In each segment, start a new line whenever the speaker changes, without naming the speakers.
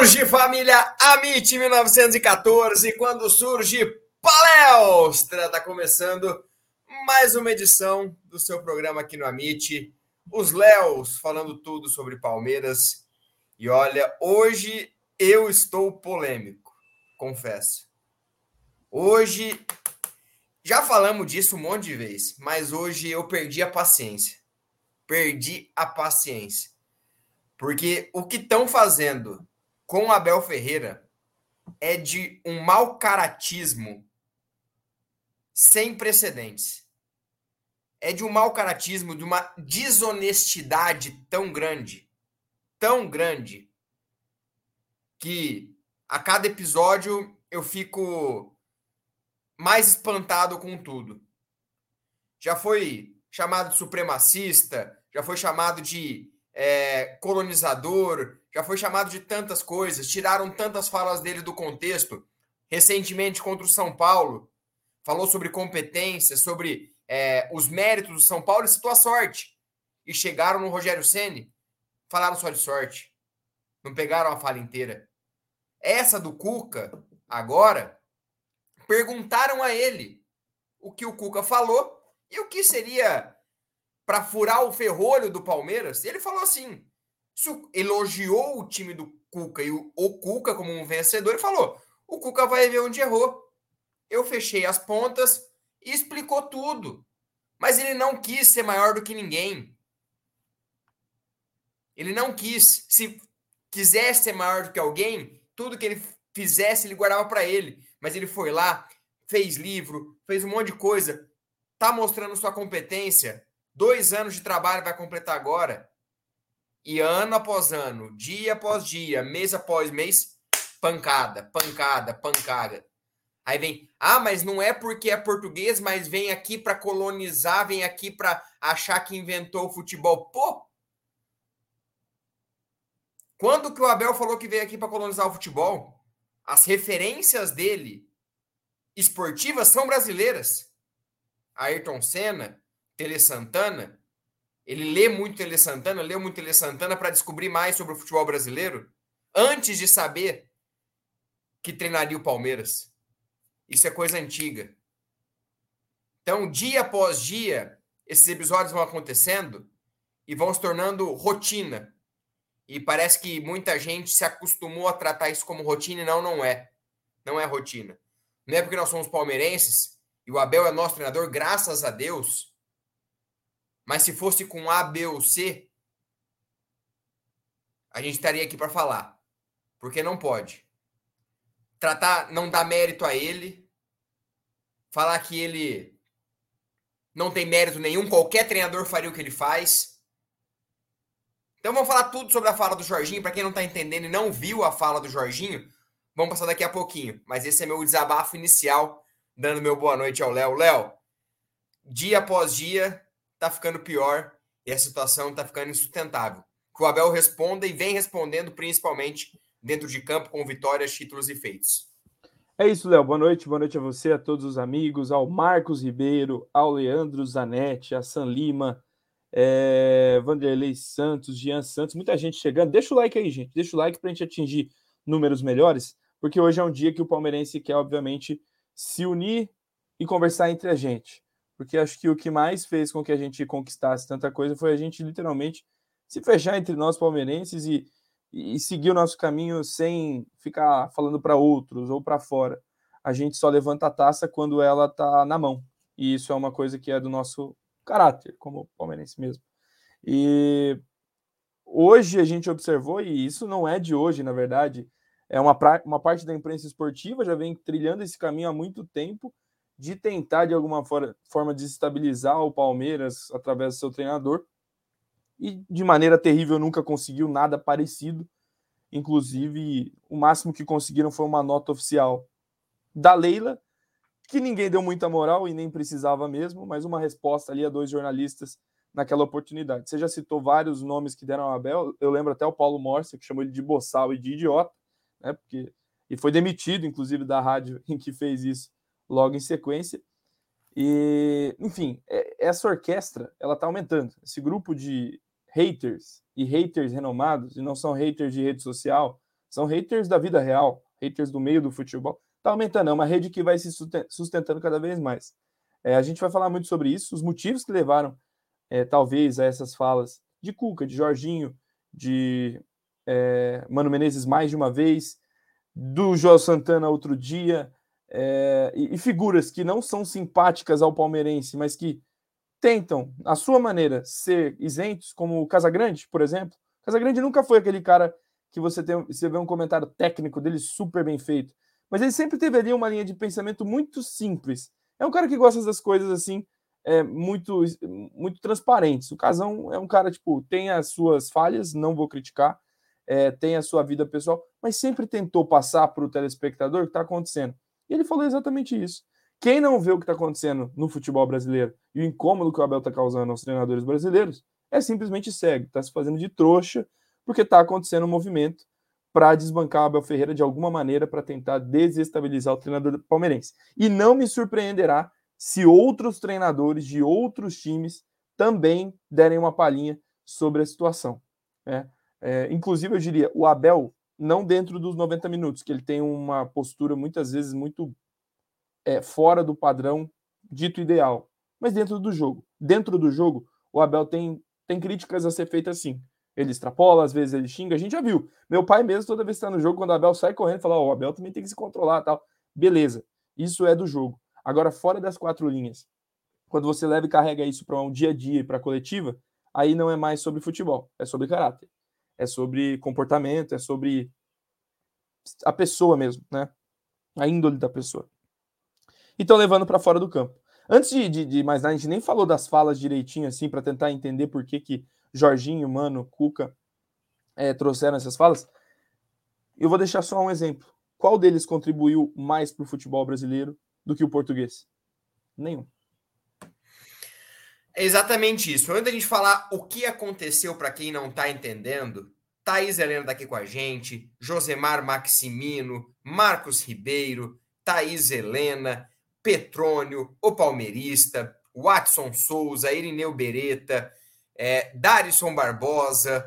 surge família Amit 1914, quando surge Palestra, tá começando mais uma edição do seu programa aqui no Amit. Os Léos falando tudo sobre Palmeiras. E olha, hoje eu estou polêmico, confesso. Hoje já falamos disso um monte de vezes, mas hoje eu perdi a paciência. Perdi a paciência. Porque o que estão fazendo com Abel Ferreira é de um mau caratismo sem precedentes. É de um mau caratismo, de uma desonestidade tão grande, tão grande, que a cada episódio eu fico mais espantado com tudo. Já foi chamado de supremacista, já foi chamado de é, colonizador, já foi chamado de tantas coisas, tiraram tantas falas dele do contexto. Recentemente, contra o São Paulo, falou sobre competência, sobre é, os méritos do São Paulo e citou a sorte. E chegaram no Rogério Ceni, falaram só de sorte. Não pegaram a fala inteira. Essa do Cuca, agora, perguntaram a ele o que o Cuca falou e o que seria para furar o ferrolho do Palmeiras. Ele falou assim: elogiou o time do Cuca e o, o Cuca como um vencedor e falou: o Cuca vai ver onde errou. Eu fechei as pontas e explicou tudo. Mas ele não quis ser maior do que ninguém. Ele não quis. Se quisesse ser maior do que alguém, tudo que ele fizesse, ele guardava para ele. Mas ele foi lá, fez livro, fez um monte de coisa. Tá mostrando sua competência. Dois anos de trabalho vai completar agora. E ano após ano, dia após dia, mês após mês, pancada, pancada, pancada. Aí vem, ah, mas não é porque é português, mas vem aqui para colonizar, vem aqui para achar que inventou o futebol. Pô! Quando que o Abel falou que veio aqui para colonizar o futebol? As referências dele esportivas são brasileiras. Ayrton Senna, Tele Santana, ele lê muito Tele Santana, leu muito Tele Santana para descobrir mais sobre o futebol brasileiro antes de saber que treinaria o Palmeiras. Isso é coisa antiga. Então, dia após dia, esses episódios vão acontecendo e vão se tornando rotina. E parece que muita gente se acostumou a tratar isso como rotina e não, não é. Não é rotina. Não é porque nós somos palmeirenses e o Abel é nosso treinador, graças a Deus, mas se fosse com A, B ou C, a gente estaria aqui para falar. Porque não pode. Tratar, não dar mérito a ele, falar que ele não tem mérito nenhum, qualquer treinador faria o que ele faz. Então vamos falar tudo sobre a fala do Jorginho. Para quem não está entendendo e não viu a fala do Jorginho, vamos passar daqui a pouquinho. Mas esse é meu desabafo inicial, dando meu boa noite ao Léo. Léo, dia após dia, tá ficando pior e a situação tá ficando insustentável. Que o Abel responda e vem respondendo, principalmente dentro de campo, com vitórias, títulos e feitos.
É isso, Léo. Boa noite, boa noite a você, a todos os amigos, ao Marcos Ribeiro, ao Leandro Zanetti, a San Lima, é, Vanderlei Santos, Jean Santos, muita gente chegando. Deixa o like aí, gente. Deixa o like para a gente atingir números melhores, porque hoje é um dia que o palmeirense quer, obviamente, se unir e conversar entre a gente porque acho que o que mais fez com que a gente conquistasse tanta coisa foi a gente literalmente se fechar entre nós palmeirenses e, e seguir o nosso caminho sem ficar falando para outros ou para fora. A gente só levanta a taça quando ela está na mão. E isso é uma coisa que é do nosso caráter, como palmeirense mesmo. E hoje a gente observou, e isso não é de hoje, na verdade, é uma, pra, uma parte da imprensa esportiva já vem trilhando esse caminho há muito tempo de tentar de alguma forma desestabilizar o Palmeiras através do seu treinador. E de maneira terrível nunca conseguiu nada parecido. Inclusive, o máximo que conseguiram foi uma nota oficial da Leila, que ninguém deu muita moral e nem precisava mesmo, mas uma resposta ali a dois jornalistas naquela oportunidade. Você já citou vários nomes que deram ao Abel, eu lembro até o Paulo Morse, que chamou ele de boçal e de idiota, né? Porque e foi demitido, inclusive, da rádio em que fez isso logo em sequência. E, enfim, é, essa orquestra ela está aumentando. Esse grupo de haters e haters renomados, e não são haters de rede social, são haters da vida real, haters do meio do futebol, está aumentando. É uma rede que vai se sustentando cada vez mais. É, a gente vai falar muito sobre isso, os motivos que levaram, é, talvez, a essas falas de Cuca, de Jorginho, de é, Mano Menezes mais de uma vez, do João Santana outro dia, é, e, e, figuras que não são simpáticas ao palmeirense, mas que tentam, à sua maneira, ser isentos, como o Casagrande, por exemplo. Casagrande nunca foi aquele cara que você, tem, você vê um comentário técnico dele super bem feito, mas ele sempre teve ali uma linha de pensamento muito simples. É um cara que gosta das coisas assim, é, muito, muito transparentes. O Casão é um cara, tipo, tem as suas falhas, não vou criticar, é, tem a sua vida pessoal, mas sempre tentou passar para o telespectador o que está acontecendo. E ele falou exatamente isso. Quem não vê o que está acontecendo no futebol brasileiro e o incômodo que o Abel está causando aos treinadores brasileiros é simplesmente cego, está se fazendo de trouxa, porque está acontecendo um movimento para desbancar o Abel Ferreira de alguma maneira para tentar desestabilizar o treinador palmeirense. E não me surpreenderá se outros treinadores de outros times também derem uma palhinha sobre a situação. Né? É, inclusive, eu diria, o Abel, não dentro dos 90 minutos, que ele tem uma postura muitas vezes muito é, fora do padrão dito ideal, mas dentro do jogo. Dentro do jogo, o Abel tem, tem críticas a ser feitas assim. Ele extrapola, às vezes ele xinga, a gente já viu. Meu pai mesmo, toda vez que está no jogo, quando o Abel sai correndo, fala: Ó, oh, o Abel também tem que se controlar tal. Beleza, isso é do jogo. Agora, fora das quatro linhas, quando você leva e carrega isso para um dia a dia e para a coletiva, aí não é mais sobre futebol, é sobre caráter é sobre comportamento, é sobre a pessoa mesmo, né? A índole da pessoa. Então, levando para fora do campo. Antes de, de, de, mais nada, a gente nem falou das falas direitinho, assim, para tentar entender por que, que Jorginho, Mano, Cuca é, trouxeram essas falas. Eu vou deixar só um exemplo. Qual deles contribuiu mais para o futebol brasileiro do que o português? Nenhum.
É exatamente isso. Antes da gente falar o que aconteceu para quem não está entendendo, Thaís Helena está aqui com a gente, Josemar Maximino, Marcos Ribeiro, Thaís Helena, Petrônio, o Palmeirista, Watson Souza, Irineu Beretta, é, Darison Barbosa.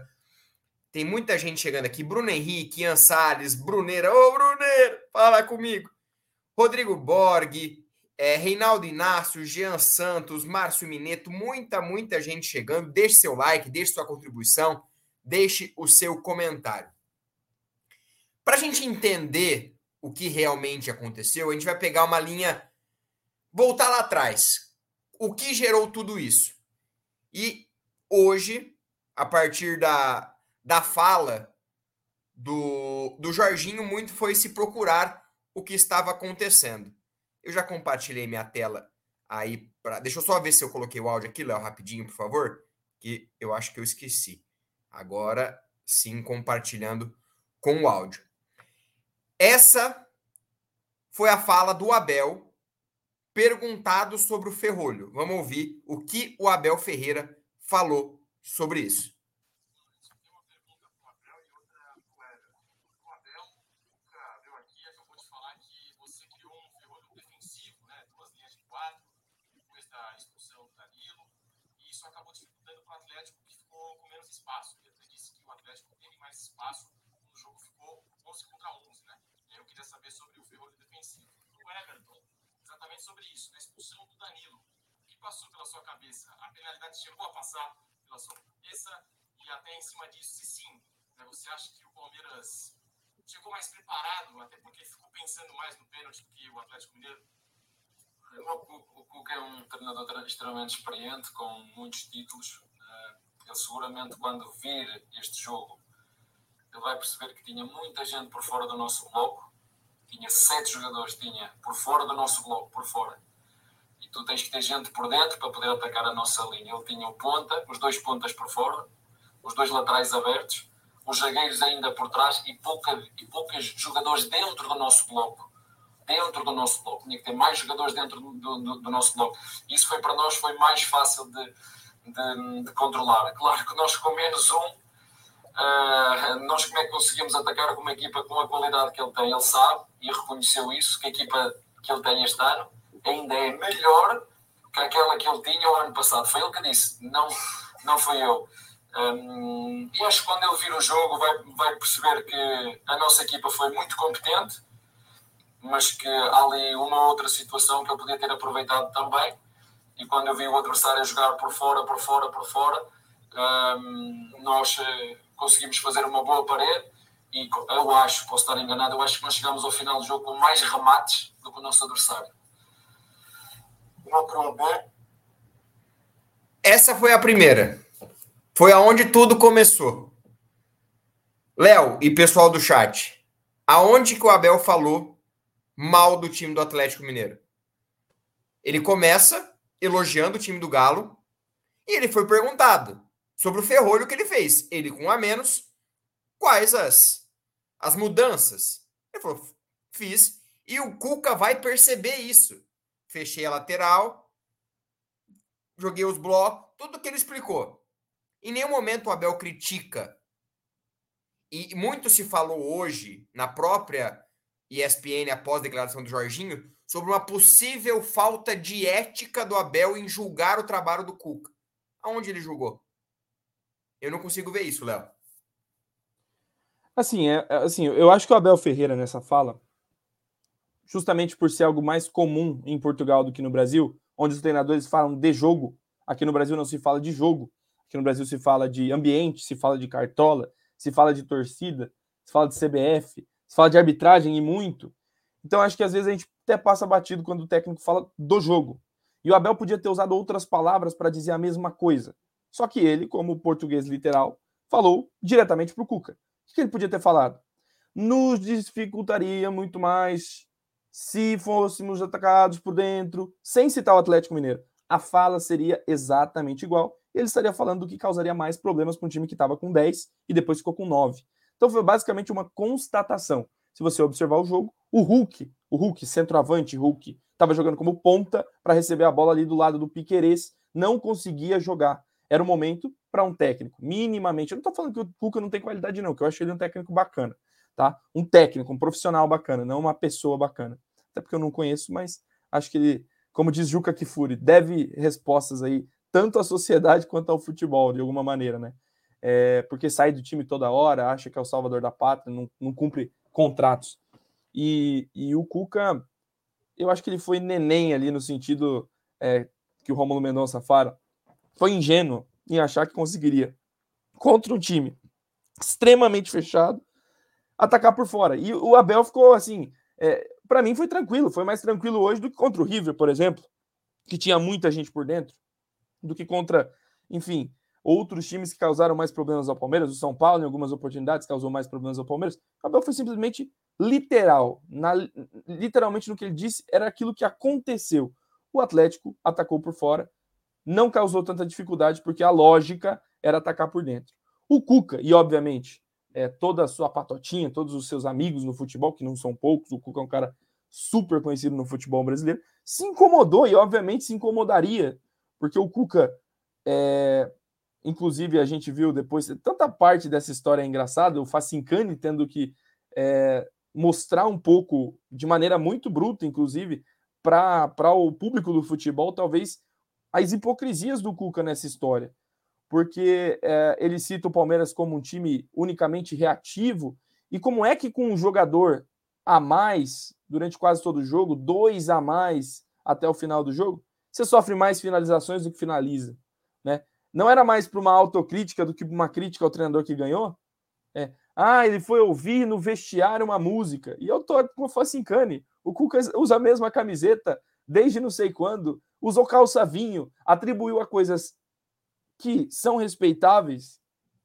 Tem muita gente chegando aqui. Bruno Henrique, Ian Salles, Bruneira. Ô, Bruneira, fala comigo. Rodrigo Borg, é, Reinaldo Inácio, Jean Santos, Márcio Mineto, muita, muita gente chegando. Deixe seu like, deixe sua contribuição, deixe o seu comentário. Para a gente entender o que realmente aconteceu, a gente vai pegar uma linha, voltar lá atrás. O que gerou tudo isso? E hoje, a partir da, da fala do, do Jorginho, muito foi se procurar o que estava acontecendo. Eu já compartilhei minha tela aí. Pra... Deixa eu só ver se eu coloquei o áudio aqui, Léo, rapidinho, por favor. Que eu acho que eu esqueci. Agora sim, compartilhando com o áudio. Essa foi a fala do Abel perguntado sobre o Ferrolho. Vamos ouvir o que o Abel Ferreira falou sobre isso.
espaço. Ele até disse que o Atlético teve mais espaço no jogo, ficou 11 contra 11, né? E aí eu queria saber sobre o ferrolho defensivo. O Everton, exatamente sobre isso, na expulsão do Danilo. O que passou pela sua cabeça? A penalidade chegou a passar pela sua cabeça? E até em cima disso, se sim, né, você acha que o Palmeiras chegou mais preparado, até porque ficou pensando mais no pênalti do que o Atlético Mineiro?
O Cuca é um treinador extremamente experiente, com muitos títulos. Ele seguramente, quando vir este jogo, ele vai perceber que tinha muita gente por fora do nosso bloco. Tinha sete jogadores, tinha por fora do nosso bloco, por fora. E tu tens que ter gente por dentro para poder atacar a nossa linha. Ele tinha o ponta, os dois pontas por fora, os dois laterais abertos, os zagueiros ainda por trás e, pouca, e poucos jogadores dentro do nosso bloco. Dentro do nosso bloco. Tinha que ter mais jogadores dentro do, do, do nosso bloco. Isso foi para nós foi mais fácil de, de, de controlar. Claro que nós com menos um, uh, nós como é que conseguimos atacar com uma equipa com a qualidade que ele tem? Ele sabe e reconheceu isso, que a equipa que ele tem este ano ainda é melhor que aquela que ele tinha o ano passado. Foi ele que disse, não, não foi eu. Um, e acho que quando ele vir o jogo vai, vai perceber que a nossa equipa foi muito competente, mas que há ali uma outra situação que ele podia ter aproveitado também. E quando eu vi o adversário jogar por fora, por fora, por fora, um, nós conseguimos fazer uma boa parede. E eu acho, posso estar enganado, eu acho que nós chegamos ao final do jogo com mais remates do que o nosso adversário.
Essa foi a primeira. Foi aonde tudo começou. Léo e pessoal do chat, aonde que o Abel falou mal do time do Atlético Mineiro? Ele começa elogiando o time do Galo e ele foi perguntado sobre o ferrolho que ele fez. Ele com a menos, quais as, as mudanças? Ele falou, fiz. E o Cuca vai perceber isso. Fechei a lateral, joguei os blocos, tudo que ele explicou. Em nenhum momento o Abel critica. E muito se falou hoje, na própria ESPN, após a declaração do Jorginho, sobre uma possível falta de ética do Abel em julgar o trabalho do Cuca. Aonde ele julgou? Eu não consigo ver isso, Léo.
Assim, é, é, assim, eu acho que o Abel Ferreira nessa fala, justamente por ser algo mais comum em Portugal do que no Brasil, onde os treinadores falam de jogo, aqui no Brasil não se fala de jogo. Aqui no Brasil se fala de ambiente, se fala de cartola, se fala de torcida, se fala de CBF, se fala de arbitragem e muito. Então acho que às vezes a gente até passa batido quando o técnico fala do jogo. E o Abel podia ter usado outras palavras para dizer a mesma coisa. Só que ele, como português literal, falou diretamente para o Cuca. O que ele podia ter falado? Nos dificultaria muito mais se fôssemos atacados por dentro, sem citar o Atlético Mineiro. A fala seria exatamente igual ele estaria falando do que causaria mais problemas para um time que estava com 10 e depois ficou com 9. Então foi basicamente uma constatação. Se você observar o jogo, o Hulk, o Hulk, centroavante Hulk, estava jogando como ponta para receber a bola ali do lado do Piquerez, não conseguia jogar. Era o momento para um técnico, minimamente. Eu não estou falando que o Hulk não tem qualidade, não, que eu acho ele um técnico bacana, tá? Um técnico, um profissional bacana, não uma pessoa bacana. Até porque eu não conheço, mas acho que ele, como diz Juca Kifuri, deve respostas aí tanto à sociedade quanto ao futebol, de alguma maneira, né? É, porque sai do time toda hora, acha que é o salvador da pátria, não, não cumpre contratos. E, e o Cuca, eu acho que ele foi neném ali no sentido é, que o Romulo Mendonça fala, foi ingênuo em achar que conseguiria, contra um time extremamente fechado, atacar por fora. E o Abel ficou assim, é, para mim foi tranquilo, foi mais tranquilo hoje do que contra o River, por exemplo, que tinha muita gente por dentro do que contra, enfim, outros times que causaram mais problemas ao Palmeiras. O São Paulo, em algumas oportunidades, causou mais problemas ao Palmeiras. O Abel foi simplesmente literal. Na, literalmente, no que ele disse, era aquilo que aconteceu. O Atlético atacou por fora, não causou tanta dificuldade, porque a lógica era atacar por dentro. O Cuca, e obviamente, é, toda a sua patotinha, todos os seus amigos no futebol, que não são poucos, o Cuca é um cara super conhecido no futebol brasileiro, se incomodou e, obviamente, se incomodaria porque o Cuca, é, inclusive, a gente viu depois, tanta parte dessa história é engraçada, o Facincani tendo que é, mostrar um pouco, de maneira muito bruta, inclusive, para o público do futebol, talvez as hipocrisias do Cuca nessa história. Porque é, ele cita o Palmeiras como um time unicamente reativo, e como é que com um jogador a mais durante quase todo o jogo, dois a mais até o final do jogo, você sofre mais finalizações do que finaliza, né? Não era mais para uma autocrítica do que uma crítica ao treinador que ganhou? É. Ah, ele foi ouvir no vestiário uma música. E eu tô com o cane. O Cuca usa a mesma camiseta desde não sei quando, usou calça vinho, atribuiu a coisas que são respeitáveis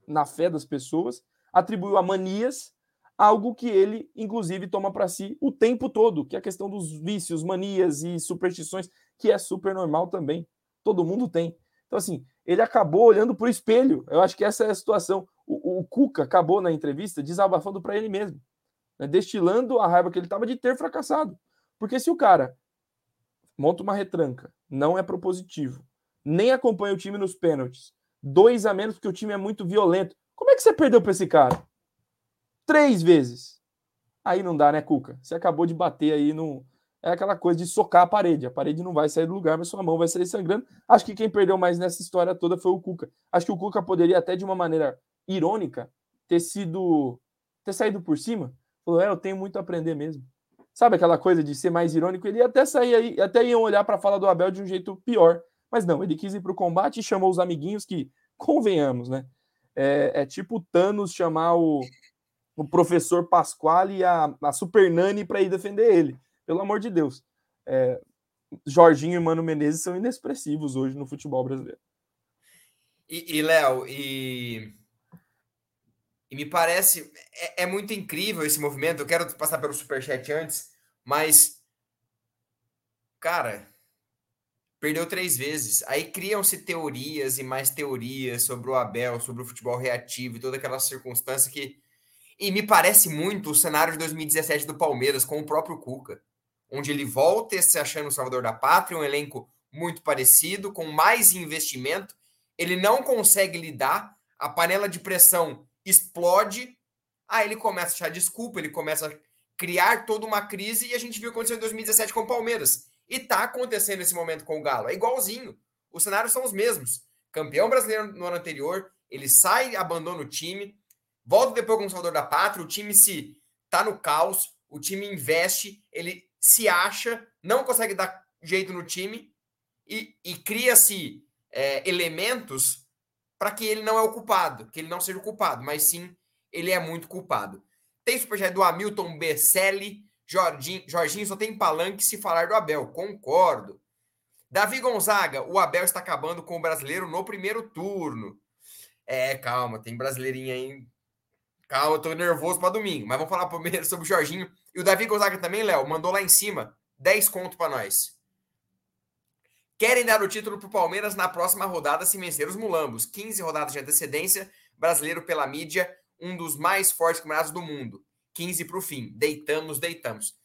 na fé das pessoas, atribuiu a manias, algo que ele, inclusive, toma para si o tempo todo, que é a questão dos vícios, manias e superstições que é super normal também. Todo mundo tem. Então, assim, ele acabou olhando para o espelho. Eu acho que essa é a situação. O, o Cuca acabou na entrevista desabafando para ele mesmo, né? destilando a raiva que ele estava de ter fracassado. Porque se o cara monta uma retranca, não é propositivo, nem acompanha o time nos pênaltis. Dois a menos porque o time é muito violento. Como é que você perdeu para esse cara? Três vezes. Aí não dá, né, Cuca? Você acabou de bater aí no. É aquela coisa de socar a parede. A parede não vai sair do lugar, mas sua mão vai sair sangrando. Acho que quem perdeu mais nessa história toda foi o Cuca. Acho que o Cuca poderia até de uma maneira irônica ter sido ter saído por cima. Falou, é, eu tenho muito a aprender mesmo. Sabe aquela coisa de ser mais irônico? Ele até sair aí, até iam olhar para a fala do Abel de um jeito pior. Mas não, ele quis ir para o combate e chamou os amiguinhos que, convenhamos, né? É, é tipo Thanos chamar o, o professor Pasquale e a, a Super Nani para ir defender ele. Pelo amor de Deus. É, Jorginho e Mano Menezes são inexpressivos hoje no futebol brasileiro.
E, e Léo, e, e me parece é, é, muito incrível esse movimento. Eu quero passar pelo superchat antes, mas cara, perdeu três vezes. Aí criam-se teorias e mais teorias sobre o Abel, sobre o futebol reativo e toda aquela circunstância que. E me parece muito o cenário de 2017 do Palmeiras com o próprio Cuca, onde ele volta se achando o salvador da pátria, um elenco muito parecido, com mais investimento. Ele não consegue lidar, a panela de pressão explode. Aí ele começa a achar desculpa, ele começa a criar toda uma crise e a gente viu acontecer em 2017 com o Palmeiras e tá acontecendo esse momento com o Galo. É igualzinho. Os cenários são os mesmos. Campeão brasileiro no ano anterior, ele sai, abandona o time, volta depois como salvador da pátria, o time se tá no caos, o time investe, ele se acha, não consegue dar jeito no time e, e cria-se é, elementos para que ele não é o culpado, que ele não seja o culpado, mas sim ele é muito culpado. Tem superchat do Hamilton Bercelli, Jorginho, Jorginho só tem palanque se falar do Abel. Concordo. Davi Gonzaga, o Abel está acabando com o brasileiro no primeiro turno. É, calma, tem brasileirinha aí. Calma, eu tô nervoso para domingo. Mas vamos falar primeiro sobre o Jorginho. E o Davi Gonzaga também, Léo, mandou lá em cima 10 conto para nós. Querem dar o título pro Palmeiras na próxima rodada se vencer os mulambos. 15 rodadas de antecedência, brasileiro pela mídia, um dos mais fortes campeonatos do mundo. 15 para o fim. Deitamos, deitamos.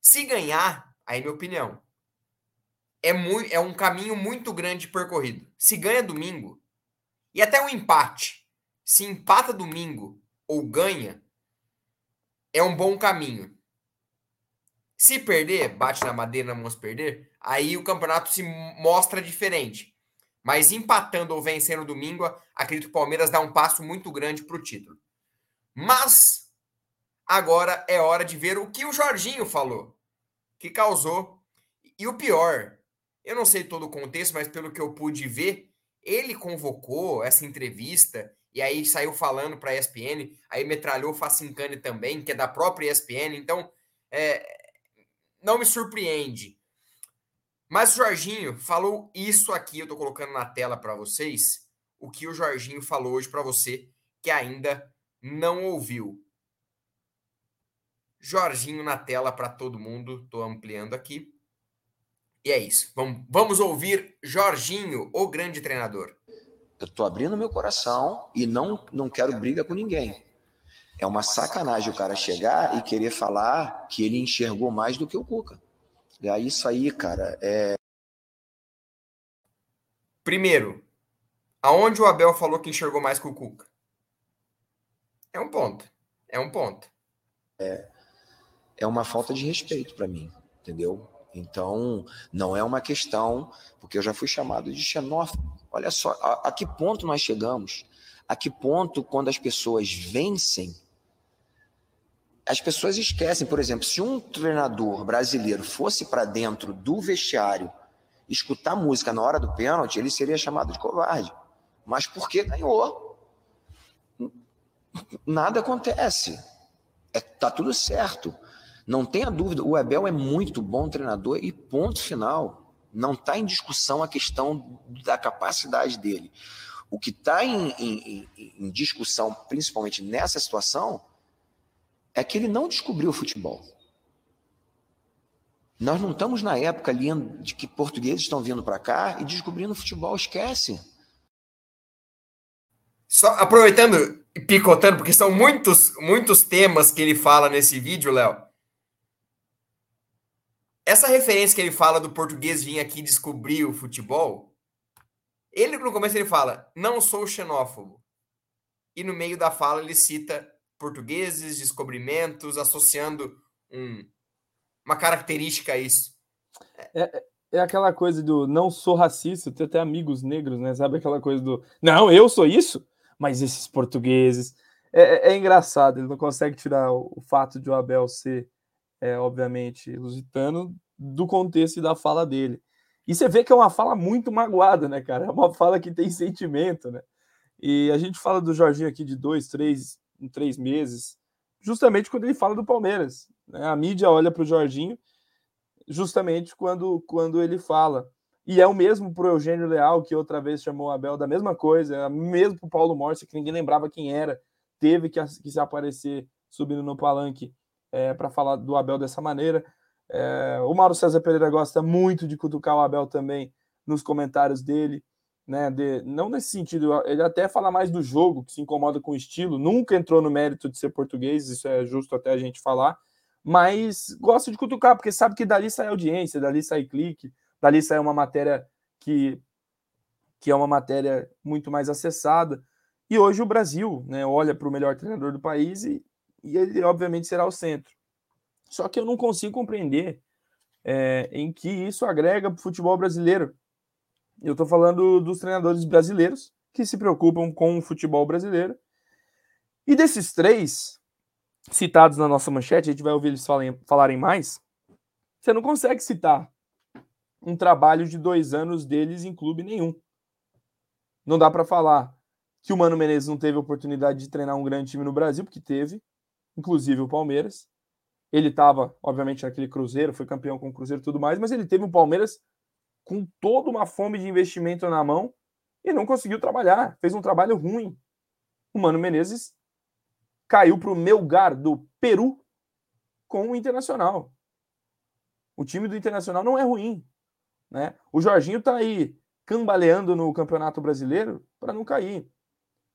Se ganhar, aí minha opinião, é, muito, é um caminho muito grande percorrido. Se ganha domingo, e até um empate, se empata domingo ou ganha, é um bom caminho. Se perder, bate na madeira, vamos perder, aí o campeonato se mostra diferente. Mas empatando ou vencendo domingo, acredito que o Palmeiras dá um passo muito grande para o título. Mas Agora é hora de ver o que o Jorginho falou, que causou. E o pior, eu não sei todo o contexto, mas pelo que eu pude ver, ele convocou essa entrevista e aí saiu falando para a ESPN, aí metralhou Facincani também, que é da própria ESPN, então é, não me surpreende. Mas o Jorginho falou isso aqui, eu estou colocando na tela para vocês, o que o Jorginho falou hoje para você que ainda não ouviu. Jorginho na tela para todo mundo. Estou ampliando aqui. E é isso. Vamos, vamos ouvir Jorginho, o grande treinador.
Eu estou abrindo meu coração e não, não quero briga com ninguém. É uma sacanagem o cara chegar e querer falar que ele enxergou mais do que o Cuca. É isso aí, cara. É...
Primeiro, aonde o Abel falou que enxergou mais que o Cuca? É um ponto. É um ponto.
É, é uma falta de respeito para mim, entendeu? Então, não é uma questão, porque eu já fui chamado de xenófobo. Olha só, a, a que ponto nós chegamos? A que ponto, quando as pessoas vencem, as pessoas esquecem, por exemplo, se um treinador brasileiro fosse para dentro do vestiário escutar música na hora do pênalti, ele seria chamado de covarde. Mas porque ganhou. Nada acontece. É, tá tudo certo. Não tenha dúvida, o Abel é muito bom treinador e ponto final. Não está em discussão a questão da capacidade dele. O que está em, em, em, discussão, principalmente nessa situação, é que ele não descobriu o futebol. Nós não estamos na época ali de que portugueses estão vindo para cá e descobrindo o futebol. Esquece.
Só aproveitando e picotando, porque são muitos, muitos temas que ele fala nesse vídeo, Léo. Essa referência que ele fala do português vir aqui descobrir o futebol Ele, no começo, ele fala: não sou xenófobo. E no meio da fala, ele cita portugueses, descobrimentos, associando um, uma característica a isso.
É, é aquela coisa do não sou racista, tem até amigos negros, né? Sabe aquela coisa do não, eu sou isso, mas esses portugueses. É, é, é engraçado, ele não consegue tirar o, o fato de o Abel ser, é, obviamente, lusitano do contexto e da fala dele. E você vê que é uma fala muito magoada, né, cara? É uma fala que tem sentimento, né? E a gente fala do Jorginho aqui de dois, três, em três meses, justamente quando ele fala do Palmeiras. Né? A mídia olha para o Jorginho justamente quando, quando ele fala. E é o mesmo para o Eugênio Leal, que outra vez chamou o Abel da mesma coisa, é mesmo para o Paulo Morse, que ninguém lembrava quem era, teve que, que se aparecer subindo no palanque é, para falar do Abel dessa maneira. É, o Mauro César Pereira gosta muito de cutucar o Abel também nos comentários dele, né? De, não nesse sentido, ele até fala mais do jogo, que se incomoda com o estilo, nunca entrou no mérito de ser português, isso é justo até a gente falar, mas gosta de cutucar, porque sabe que dali sai audiência, dali sai clique, dali sai uma matéria que, que é uma matéria muito mais acessada. E hoje o Brasil né, olha para o melhor treinador do país e, e ele, obviamente, será o centro. Só que eu não consigo compreender é, em que isso agrega para o futebol brasileiro. Eu estou falando dos treinadores brasileiros que se preocupam com o futebol brasileiro. E desses três citados na nossa manchete, a gente vai ouvir eles falarem, falarem mais. Você não consegue citar um trabalho de dois anos deles em clube nenhum. Não dá para falar que o Mano Menezes não teve oportunidade de treinar um grande time no Brasil, porque teve, inclusive o Palmeiras. Ele estava, obviamente, naquele Cruzeiro, foi campeão com o Cruzeiro e tudo mais, mas ele teve o Palmeiras com toda uma fome de investimento na mão e não conseguiu trabalhar. Fez um trabalho ruim. O Mano Menezes caiu para o Melgar do Peru com o Internacional. O time do Internacional não é ruim. Né? O Jorginho está aí cambaleando no Campeonato Brasileiro para não cair.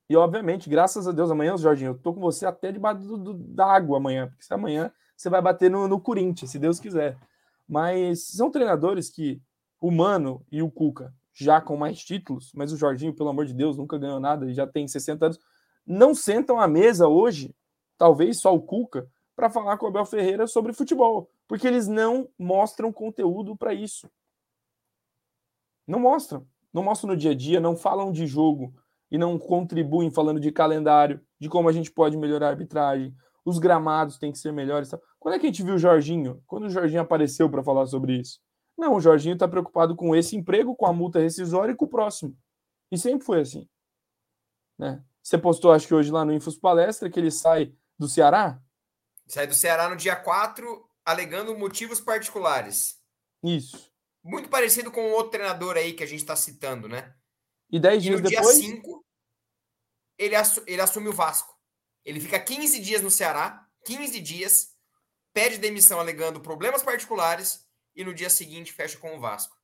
E, obviamente, graças a Deus, amanhã, Jorginho, eu tô com você até debaixo do, da água amanhã, porque se amanhã você vai bater no, no Corinthians, se Deus quiser. Mas são treinadores que o Mano e o Cuca já com mais títulos, mas o Jorginho, pelo amor de Deus, nunca ganhou nada e já tem 60 anos, não sentam à mesa hoje, talvez só o Cuca, para falar com o Abel Ferreira sobre futebol, porque eles não mostram conteúdo para isso. Não mostram. Não mostram no dia a dia, não falam de jogo, e não contribuem falando de calendário, de como a gente pode melhorar a arbitragem, os gramados têm que ser melhores. Quando é que a gente viu o Jorginho? Quando o Jorginho apareceu para falar sobre isso? Não, o Jorginho está preocupado com esse emprego, com a multa rescisória e com o próximo. E sempre foi assim. Né? Você postou, acho que hoje lá no Infos Palestra, que ele sai do Ceará?
Sai do Ceará no dia 4, alegando motivos particulares.
Isso.
Muito parecido com o outro treinador aí que a gente está citando, né?
E 10 dias
e no
depois.
dia 5, ele, assu ele assume o Vasco. Ele fica 15 dias no Ceará, 15 dias, pede demissão alegando problemas particulares e no dia seguinte fecha com o Vasco.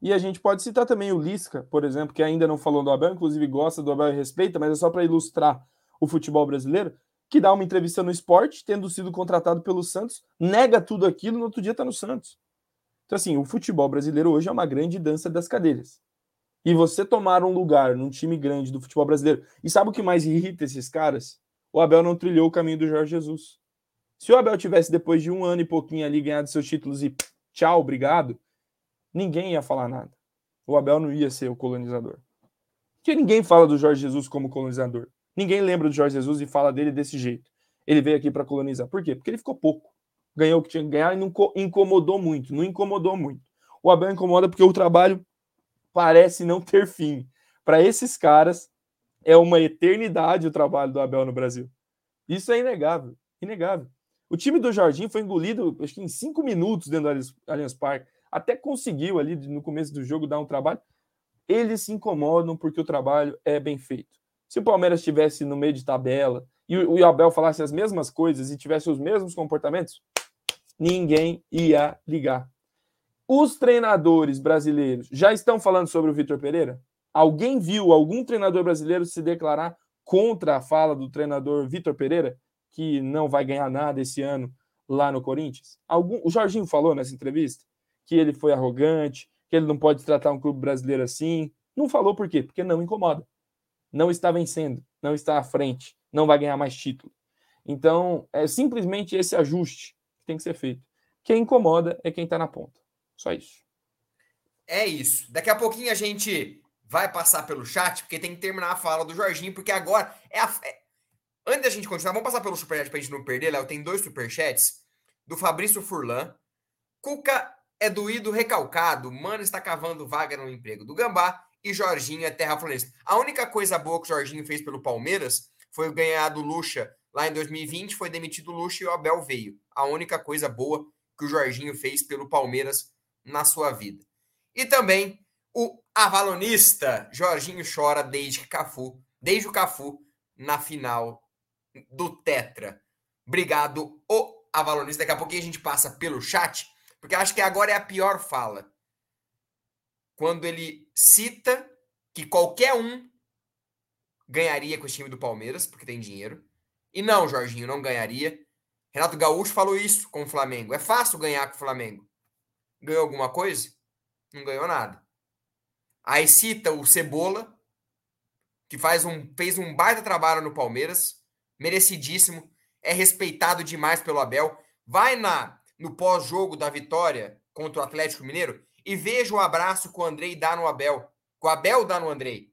E a gente pode citar também o Lisca, por exemplo, que ainda não falou do Abel, inclusive gosta do Abel e respeita, mas é só para ilustrar o futebol brasileiro, que dá uma entrevista no esporte, tendo sido contratado pelo Santos, nega tudo aquilo, no outro dia está no Santos. Então, assim, o futebol brasileiro hoje é uma grande dança das cadeiras e você tomar um lugar num time grande do futebol brasileiro, e sabe o que mais irrita esses caras? O Abel não trilhou o caminho do Jorge Jesus. Se o Abel tivesse, depois de um ano e pouquinho ali, ganhado seus títulos e tchau, obrigado, ninguém ia falar nada. O Abel não ia ser o colonizador. Porque ninguém fala do Jorge Jesus como colonizador. Ninguém lembra do Jorge Jesus e fala dele desse jeito. Ele veio aqui para colonizar. Por quê? Porque ele ficou pouco. Ganhou o que tinha que ganhar e não incomodou muito. Não incomodou muito. O Abel incomoda porque o trabalho parece não ter fim. Para esses caras, é uma eternidade o trabalho do Abel no Brasil. Isso é inegável, inegável. O time do Jardim foi engolido, acho que em cinco minutos dentro do Allianz Parque. Até conseguiu ali no começo do jogo dar um trabalho. Eles se incomodam porque o trabalho é bem feito. Se o Palmeiras estivesse no meio de tabela e o Abel falasse as mesmas coisas e tivesse os mesmos comportamentos, ninguém ia ligar. Os treinadores brasileiros já estão falando sobre o Vitor Pereira? Alguém viu algum treinador brasileiro se declarar contra a fala do treinador Vitor Pereira, que não vai ganhar nada esse ano lá no Corinthians? Algum... O Jorginho falou nessa entrevista que ele foi arrogante, que ele não pode tratar um clube brasileiro assim. Não falou por quê? Porque não incomoda. Não está vencendo, não está à frente, não vai ganhar mais título. Então, é simplesmente esse ajuste que tem que ser feito. Quem incomoda é quem está na ponta. Só isso.
É isso. Daqui a pouquinho a gente vai passar pelo chat, porque tem que terminar a fala do Jorginho, porque agora é a. Antes da gente continuar, vamos passar pelo superchat pra gente não perder, Léo. Tem dois superchats do Fabrício Furlan. Cuca é doído recalcado. Mano está cavando vaga no emprego do Gambá. E Jorginho é terra floresta. A única coisa boa que o Jorginho fez pelo Palmeiras foi ganhar do Lucha lá em 2020. Foi demitido o Lucha e o Abel veio. A única coisa boa que o Jorginho fez pelo Palmeiras na sua vida. E também o avalonista Jorginho chora desde Cafu, desde o Cafu na final do Tetra. Obrigado, o avalonista. Daqui a pouquinho a gente passa pelo chat, porque acho que agora é a pior fala. Quando ele cita que qualquer um ganharia com esse time do Palmeiras, porque tem dinheiro. E não, Jorginho, não ganharia. Renato Gaúcho falou isso com o Flamengo. É fácil ganhar com o Flamengo. Ganhou alguma coisa? Não ganhou nada. Aí cita o Cebola, que faz um, fez um baita trabalho no Palmeiras, merecidíssimo, é respeitado demais pelo Abel. Vai na no pós-jogo da vitória contra o Atlético Mineiro e veja o abraço que o Andrei dá no Abel, que o Abel dá no Andrei.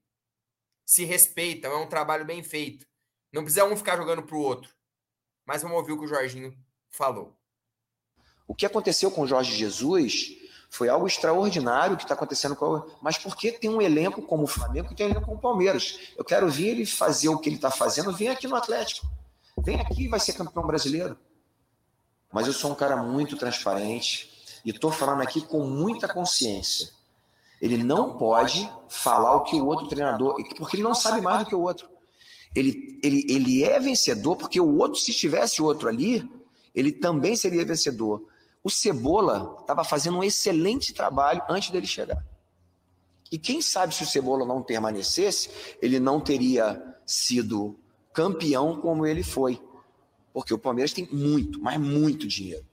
Se respeitam, é um trabalho bem feito. Não precisa um ficar jogando pro outro. Mas vamos ouvir o que o Jorginho falou.
O que aconteceu com o Jorge Jesus foi algo extraordinário que está acontecendo com. Mas por que tem um elenco como o Flamengo e tem um elenco como o Palmeiras? Eu quero ver ele fazer o que ele está fazendo. Vem aqui no Atlético. Vem aqui e vai ser campeão brasileiro. Mas eu sou um cara muito transparente e estou falando aqui com muita consciência. Ele não pode falar o que o outro treinador, porque ele não sabe mais do que o outro. Ele, ele, ele é vencedor porque o outro, se tivesse outro ali, ele também seria vencedor. O Cebola estava fazendo um excelente trabalho antes dele chegar. E quem sabe se o Cebola não permanecesse, ele não teria sido campeão como ele foi. Porque o Palmeiras tem muito, mas muito dinheiro.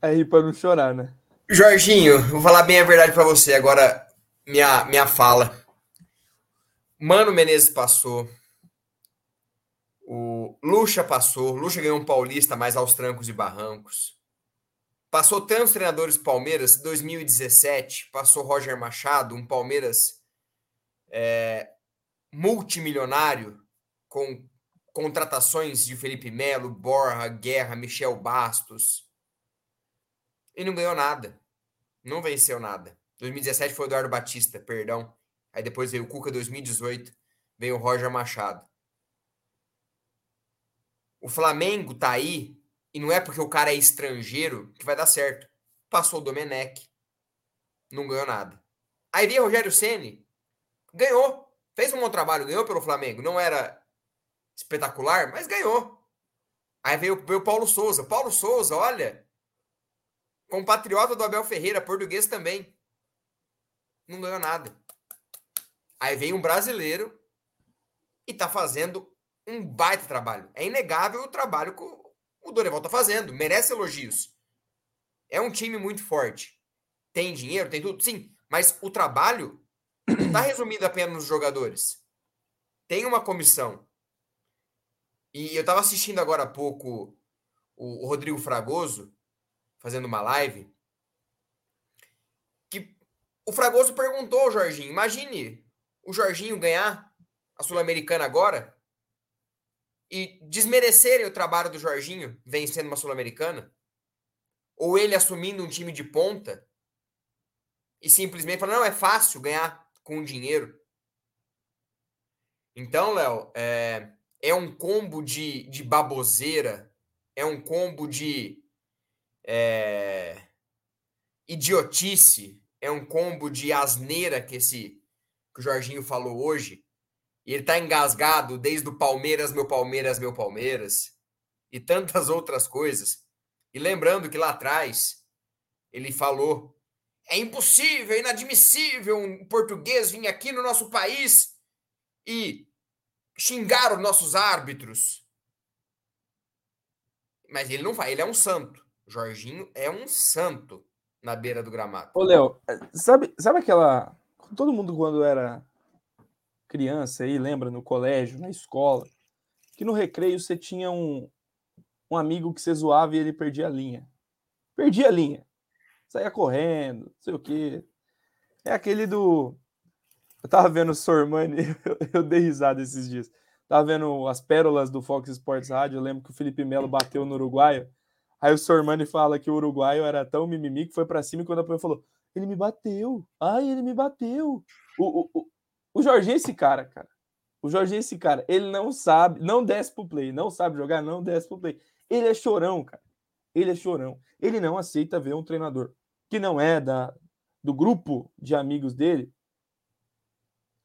Aí para não chorar, né?
Jorginho, vou falar bem a verdade para você agora. Minha minha fala. Mano Menezes passou. Lucha passou, Lucha ganhou um paulista, mais aos trancos e barrancos. Passou tantos treinadores do Palmeiras, 2017, passou Roger Machado, um Palmeiras é, multimilionário, com contratações de Felipe Melo, Borja, Guerra, Michel Bastos. E não ganhou nada. Não venceu nada. 2017 foi o Eduardo Batista, perdão. Aí depois veio o Cuca 2018, veio o Roger Machado. O Flamengo tá aí, e não é porque o cara é estrangeiro que vai dar certo. Passou o Domenech, não ganhou nada. Aí veio o Rogério Ceni, ganhou, fez um bom trabalho, ganhou pelo Flamengo. Não era espetacular, mas ganhou. Aí veio, veio o Paulo Souza. Paulo Souza, olha, compatriota do Abel Ferreira, português também. Não ganhou nada. Aí veio um brasileiro e tá fazendo um baita trabalho. É inegável o trabalho que o Dorival está fazendo. Merece elogios. É um time muito forte. Tem dinheiro, tem tudo, sim. Mas o trabalho não está resumido apenas nos jogadores. Tem uma comissão. E eu estava assistindo agora há pouco o Rodrigo Fragoso fazendo uma live. Que o Fragoso perguntou ao Jorginho: imagine o Jorginho ganhar a Sul-Americana agora e desmerecerem o trabalho do Jorginho vencendo uma Sul-Americana, ou ele assumindo um time de ponta e simplesmente falando, não, é fácil ganhar com dinheiro. Então, Léo, é, é um combo de, de baboseira, é um combo de é, idiotice, é um combo de asneira que esse que o Jorginho falou hoje, e ele tá engasgado desde o Palmeiras, meu Palmeiras, meu Palmeiras, e tantas outras coisas. E lembrando que lá atrás ele falou: é impossível, é inadmissível um português vir aqui no nosso país e xingar os nossos árbitros. Mas ele não faz, ele é um santo. Jorginho é um santo na beira do gramado.
Ô, Léo, é, sabe, sabe aquela. Todo mundo, quando era criança aí, lembra no colégio, na escola, que no recreio você tinha um, um amigo que você zoava e ele perdia a linha. Perdia a linha. Saía correndo, não sei o quê. É aquele do. Eu tava vendo o Sormani, eu, eu dei risada esses dias. Tava vendo as pérolas do Fox Sports Rádio. Eu lembro que o Felipe Melo bateu no Uruguaio. Aí o Sormani fala que o uruguaio era tão mimimi que foi para cima e quando a falou: ele me bateu. Ai, ele me bateu. O, o, o, Jorginho é esse cara, cara. O Jorginho é esse cara. Ele não sabe, não desce pro play. Não sabe jogar, não desce pro play. Ele é chorão, cara. Ele é chorão. Ele não aceita ver um treinador que não é da, do grupo de amigos dele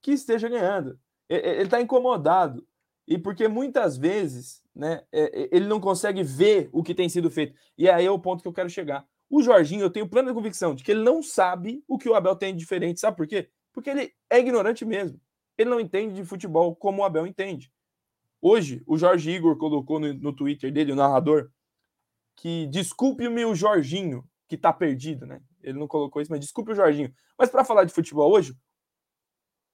que esteja ganhando. Ele está incomodado. E porque muitas vezes né, ele não consegue ver o que tem sido feito. E aí é o ponto que eu quero chegar. O Jorginho, eu tenho plena convicção de que ele não sabe o que o Abel tem de diferente. Sabe por quê? Porque ele é ignorante mesmo. Ele não entende de futebol como o Abel entende. Hoje, o Jorge Igor colocou no, no Twitter dele, o narrador, que desculpe-me o Jorginho, que tá perdido, né? Ele não colocou isso, mas desculpe o Jorginho. Mas para falar de futebol hoje,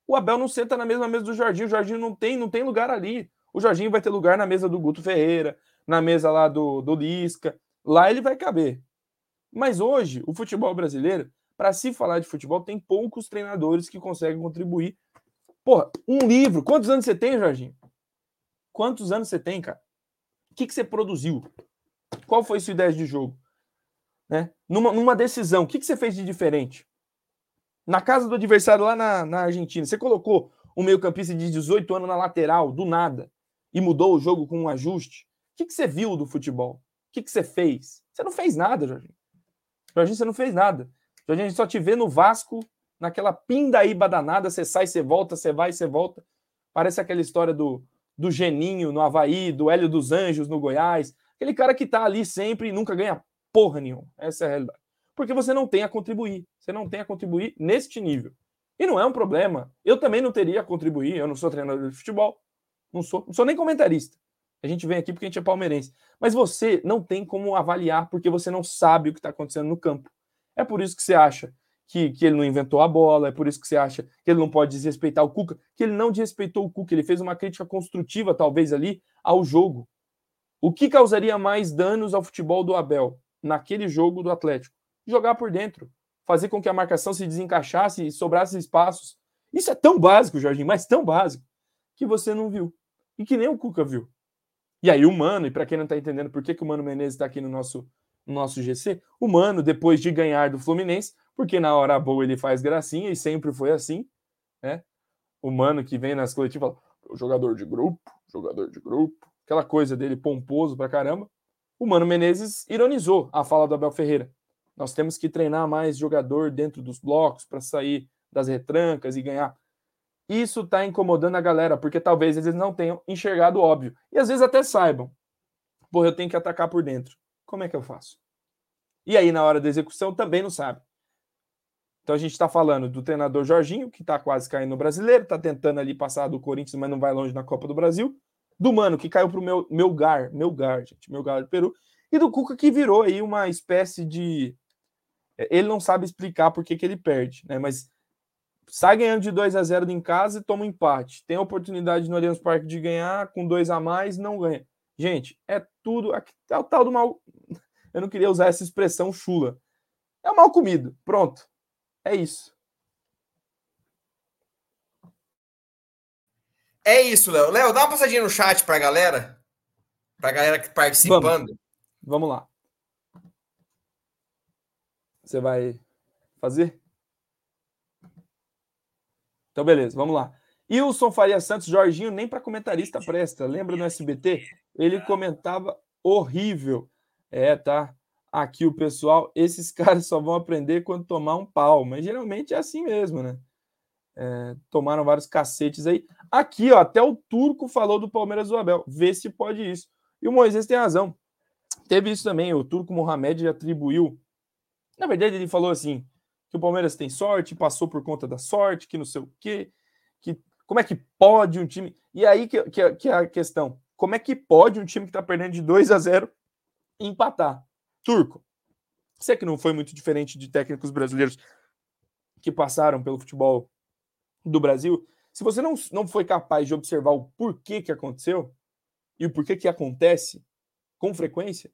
o Abel não senta na mesma mesa do Jorginho. O Jorginho não tem, não tem lugar ali. O Jorginho vai ter lugar na mesa do Guto Ferreira, na mesa lá do, do Lisca. Lá ele vai caber. Mas hoje, o futebol brasileiro, para se falar de futebol, tem poucos treinadores que conseguem contribuir. Porra, um livro. Quantos anos você tem, Jorginho? Quantos anos você tem, cara? O que, que você produziu? Qual foi sua ideia de jogo? Né? Numa, numa decisão, o que, que você fez de diferente? Na casa do adversário lá na, na Argentina, você colocou um meio-campista de 18 anos na lateral, do nada, e mudou o jogo com um ajuste. O que, que você viu do futebol? O que, que você fez? Você não fez nada, Jorginho. Jorginho, você não fez nada. Jorginho, a gente só te vê no Vasco, naquela pindaíba danada, você sai, você volta, você vai, você volta. Parece aquela história do, do Geninho no Havaí, do Hélio dos Anjos no Goiás. Aquele cara que tá ali sempre e nunca ganha porra nenhuma. Essa é a realidade. Porque você não tem a contribuir. Você não tem a contribuir neste nível. E não é um problema. Eu também não teria a contribuir. Eu não sou treinador de futebol. Não sou, não sou nem comentarista. A gente vem aqui porque a gente é palmeirense. Mas você não tem como avaliar porque você não sabe o que está acontecendo no campo. É por isso que você acha que, que ele não inventou a bola, é por isso que você acha que ele não pode desrespeitar o Cuca, que ele não desrespeitou o Cuca, ele fez uma crítica construtiva, talvez, ali, ao jogo. O que causaria mais danos ao futebol do Abel naquele jogo do Atlético? Jogar por dentro, fazer com que a marcação se desencaixasse e sobrasse espaços. Isso é tão básico, Jorginho, mas tão básico, que você não viu. E que nem o Cuca viu. E aí o Mano, e para quem não está entendendo por que, que o Mano Menezes está aqui no nosso, no nosso GC, o Mano, depois de ganhar do Fluminense, porque na hora boa ele faz gracinha e sempre foi assim, né? O Mano que vem nas coletivas fala, jogador de grupo, jogador de grupo, aquela coisa dele pomposo pra caramba. O Mano Menezes ironizou a fala do Abel Ferreira. Nós temos que treinar mais jogador dentro dos blocos para sair das retrancas e ganhar. Isso está incomodando a galera, porque talvez eles não tenham enxergado óbvio. E às vezes até saibam. Pô, eu tenho que atacar por dentro. Como é que eu faço? E aí, na hora da execução, também não sabe. Então a gente está falando do treinador Jorginho, que está quase caindo no brasileiro, está tentando ali passar do Corinthians, mas não vai longe na Copa do Brasil. Do Mano, que caiu para o meu, meu gar, meu gar, gente, meu gar do Peru. E do Cuca, que virou aí uma espécie de é, ele não sabe explicar por que, que ele perde, né? Mas sai ganhando de 2 a 0 em casa e toma um empate. Tem a oportunidade no Allianz Parque de ganhar, com dois a mais, não ganha. Gente, é tudo. É o tal do mal. Eu não queria usar essa expressão chula. É mal comido. Pronto. É isso.
É isso, Léo. Léo, dá uma passadinha no chat pra galera. Pra galera que participando.
Vamos, Vamos lá. Você vai fazer? Então, beleza, vamos lá. Wilson Faria Santos, Jorginho, nem para comentarista presta. Lembra no SBT? Ele comentava horrível. É, tá. Aqui o pessoal, esses caras só vão aprender quando tomar um pau, mas geralmente é assim mesmo, né? É, tomaram vários cacetes aí. Aqui, ó, até o Turco falou do Palmeiras do Abel. Vê se pode isso. E o Moisés tem razão. Teve isso também. O Turco Mohamed atribuiu na verdade, ele falou assim: que o Palmeiras tem sorte, passou por conta da sorte, que não sei o quê, que como é que pode um time. E aí que, que, que é a questão: como é que pode um time que está perdendo de 2 a 0 empatar? Turco, sei que não foi muito diferente de técnicos brasileiros que passaram pelo futebol do Brasil. Se você não, não foi capaz de observar o porquê que aconteceu e o porquê que acontece com frequência,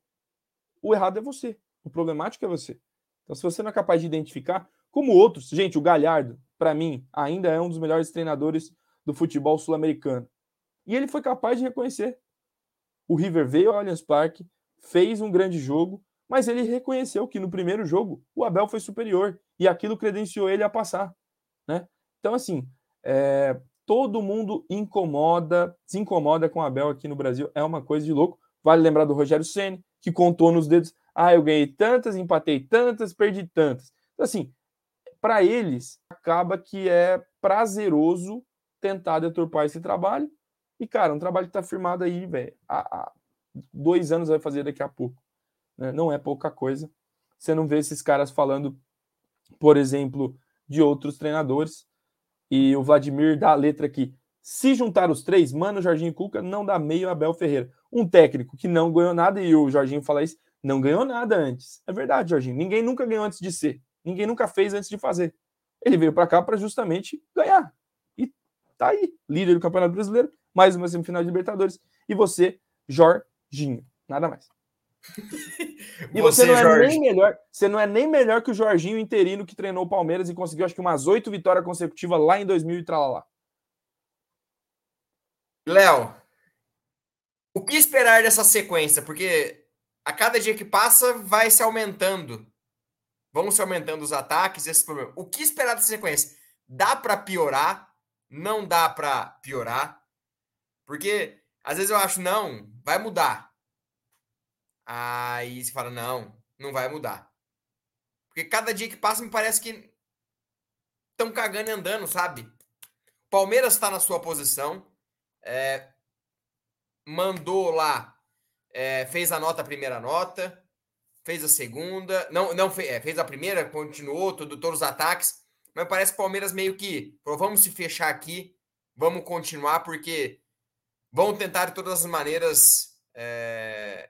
o errado é você. O problemático é você. Então, se você não é capaz de identificar, como outros, gente, o Galhardo, para mim, ainda é um dos melhores treinadores do futebol sul-americano. E ele foi capaz de reconhecer. O River veio ao Allianz Parque, fez um grande jogo, mas ele reconheceu que no primeiro jogo o Abel foi superior e aquilo credenciou ele a passar. Né? Então, assim, é, todo mundo incomoda, se incomoda com o Abel aqui no Brasil, é uma coisa de louco. Vale lembrar do Rogério Ceni que contou nos dedos: ah, eu ganhei tantas, empatei tantas, perdi tantas. Então, assim, para eles, acaba que é prazeroso tentar deturpar esse trabalho e, cara, um trabalho que está firmado aí, velho, há, dois anos vai fazer daqui a pouco. Né? Não é pouca coisa. Você não vê esses caras falando, por exemplo, de outros treinadores. E o Vladimir dá a letra aqui. Se juntar os três, Mano, Jorginho e Cuca, não dá meio Abel Ferreira. Um técnico que não ganhou nada, e o Jorginho fala isso, não ganhou nada antes. É verdade, Jorginho. Ninguém nunca ganhou antes de ser. Ninguém nunca fez antes de fazer. Ele veio para cá para justamente ganhar. E tá aí, líder do Campeonato Brasileiro, mais uma semifinal de Libertadores. E você, Jorginho. Nada mais. e você, você não é Jorge. nem melhor, você não é nem melhor que o Jorginho interino que treinou o Palmeiras e conseguiu acho que umas oito vitórias consecutivas lá em 2000 e tralalá.
Léo, o que esperar dessa sequência? Porque a cada dia que passa vai se aumentando. Vão se aumentando os ataques, esse problema. O que esperar dessa sequência? Dá para piorar? Não dá para piorar? Porque às vezes eu acho, não, vai mudar. Aí você fala, não, não vai mudar. Porque cada dia que passa me parece que estão cagando e andando, sabe? Palmeiras está na sua posição. É, mandou lá, é, fez a nota, a primeira nota, fez a segunda, não, não fez, é, fez a primeira, continuou todos os ataques, mas parece que o Palmeiras meio que, vamos se fechar aqui, vamos continuar, porque vão tentar de todas as maneiras é,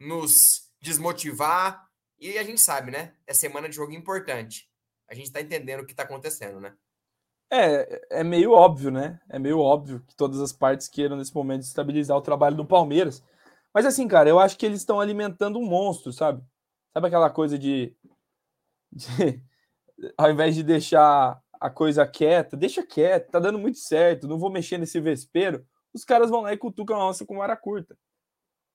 nos desmotivar. E a gente sabe, né? É semana de jogo importante. A gente está entendendo o que está acontecendo, né?
É, é meio óbvio, né? É meio óbvio que todas as partes queiram nesse momento estabilizar o trabalho do Palmeiras. Mas assim, cara, eu acho que eles estão alimentando um monstro, sabe? Sabe aquela coisa de, de ao invés de deixar a coisa quieta, deixa quieta, tá dando muito certo, não vou mexer nesse vespeiro os caras vão lá e cutucam a onça com vara curta.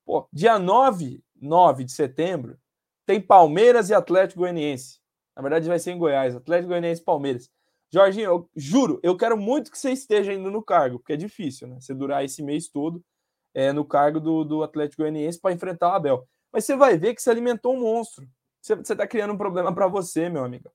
Pô, dia 9, 9 de setembro, tem Palmeiras e Atlético Goianiense. Na verdade, vai ser em Goiás, Atlético Goianiense e Palmeiras. Jorginho, eu juro, eu quero muito que você esteja indo no cargo, porque é difícil, né? Você durar esse mês todo é, no cargo do, do Atlético Goianiense para enfrentar o Abel. Mas você vai ver que você alimentou um monstro. Você está criando um problema para você, meu amigo.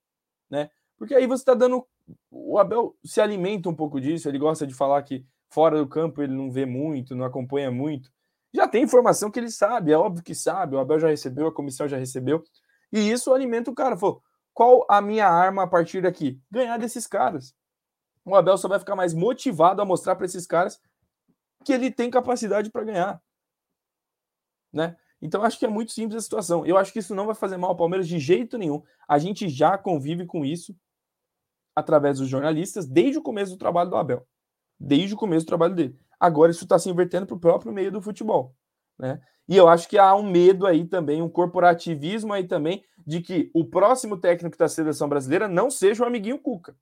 Né? Porque aí você está dando. O Abel se alimenta um pouco disso, ele gosta de falar que fora do campo ele não vê muito, não acompanha muito. Já tem informação que ele sabe, é óbvio que sabe, o Abel já recebeu, a comissão já recebeu, e isso alimenta o cara. Falou, qual a minha arma a partir daqui? Ganhar desses caras. O Abel só vai ficar mais motivado a mostrar para esses caras que ele tem capacidade para ganhar. Né? Então acho que é muito simples a situação. Eu acho que isso não vai fazer mal ao Palmeiras de jeito nenhum. A gente já convive com isso através dos jornalistas desde o começo do trabalho do Abel desde o começo do trabalho dele. Agora isso está se invertendo para o próprio meio do futebol. Né? E eu acho que há um medo aí também, um corporativismo aí também, de que o próximo técnico da seleção brasileira não seja o amiguinho Cuca.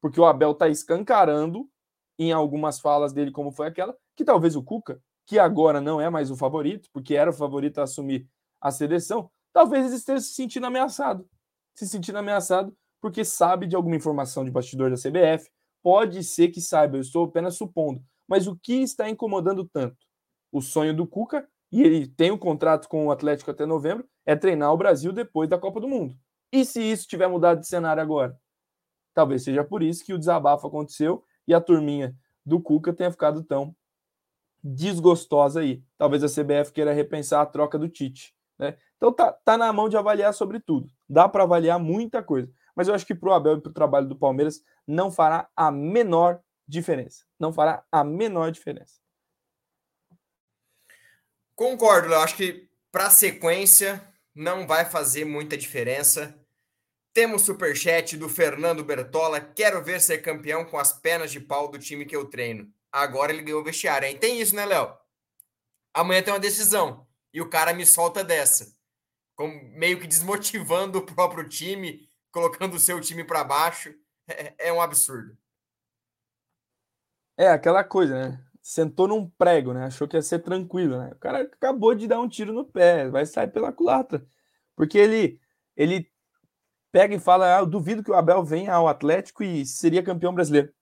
Porque o Abel está escancarando em algumas falas dele, como foi aquela, que talvez o Cuca, que agora não é mais o favorito, porque era o favorito a assumir a seleção, talvez ele esteja se sentindo ameaçado. Se sentindo ameaçado porque sabe de alguma informação de bastidor da CBF, Pode ser que saiba, eu estou apenas supondo. Mas o que está incomodando tanto? O sonho do Cuca, e ele tem um contrato com o Atlético até novembro, é treinar o Brasil depois da Copa do Mundo. E se isso tiver mudado de cenário agora? Talvez seja por isso que o desabafo aconteceu e a turminha do Cuca tenha ficado tão desgostosa aí. Talvez a CBF queira repensar a troca do Tite. Né? Então tá, tá na mão de avaliar sobre tudo. Dá para avaliar muita coisa. Mas eu acho que para o Abel e para o trabalho do Palmeiras não fará a menor diferença. Não fará a menor diferença.
Concordo, eu acho que para a sequência não vai fazer muita diferença. Temos superchat do Fernando Bertola. Quero ver ser campeão com as pernas de pau do time que eu treino. Agora ele ganhou o vestiário. Hein? Tem isso, né, Léo? Amanhã tem uma decisão. E o cara me solta dessa. Como meio que desmotivando o próprio time, colocando o seu time para baixo. É, é um absurdo.
É aquela coisa, né? Sentou num prego, né? Achou que ia ser tranquilo, né? O cara acabou de dar um tiro no pé, vai sair pela culatra. Porque ele, ele pega e fala: ah, eu duvido que o Abel venha ao Atlético e seria campeão brasileiro.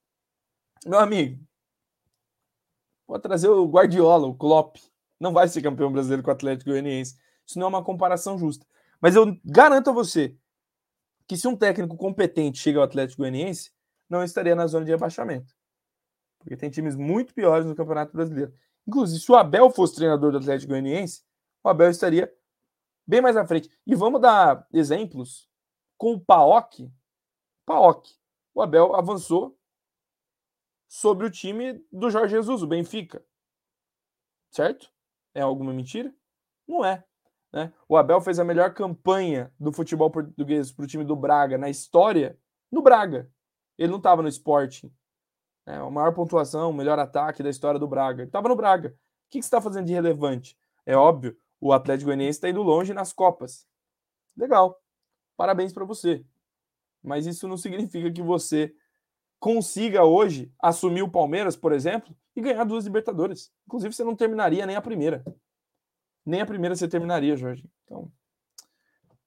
Meu amigo, pode trazer o Guardiola, o Klopp. Não vai ser campeão brasileiro com o Atlético Goianiense. Isso não é uma comparação justa. Mas eu garanto a você que se um técnico competente chega ao Atlético Goianiense, não estaria na zona de rebaixamento. Porque tem times muito piores no Campeonato Brasileiro. Inclusive, se o Abel fosse treinador do Atlético Goianiense, o Abel estaria bem mais à frente. E vamos dar exemplos com o Paok, Paok, o Abel avançou sobre o time do Jorge Jesus, o Benfica. Certo? É alguma mentira? Não é. Né? O Abel fez a melhor campanha do futebol português para o time do Braga na história no Braga. Ele não estava no Sporting. É, a maior pontuação, o melhor ataque da história do Braga. Ele estava no Braga. O que, que você está fazendo de relevante? É óbvio, o Atlético Goianiense está indo longe nas Copas. Legal parabéns para você. Mas isso não significa que você consiga hoje assumir o Palmeiras, por exemplo, e ganhar duas Libertadores. Inclusive, você não terminaria nem a primeira. Nem a primeira você terminaria, Jorge. Então,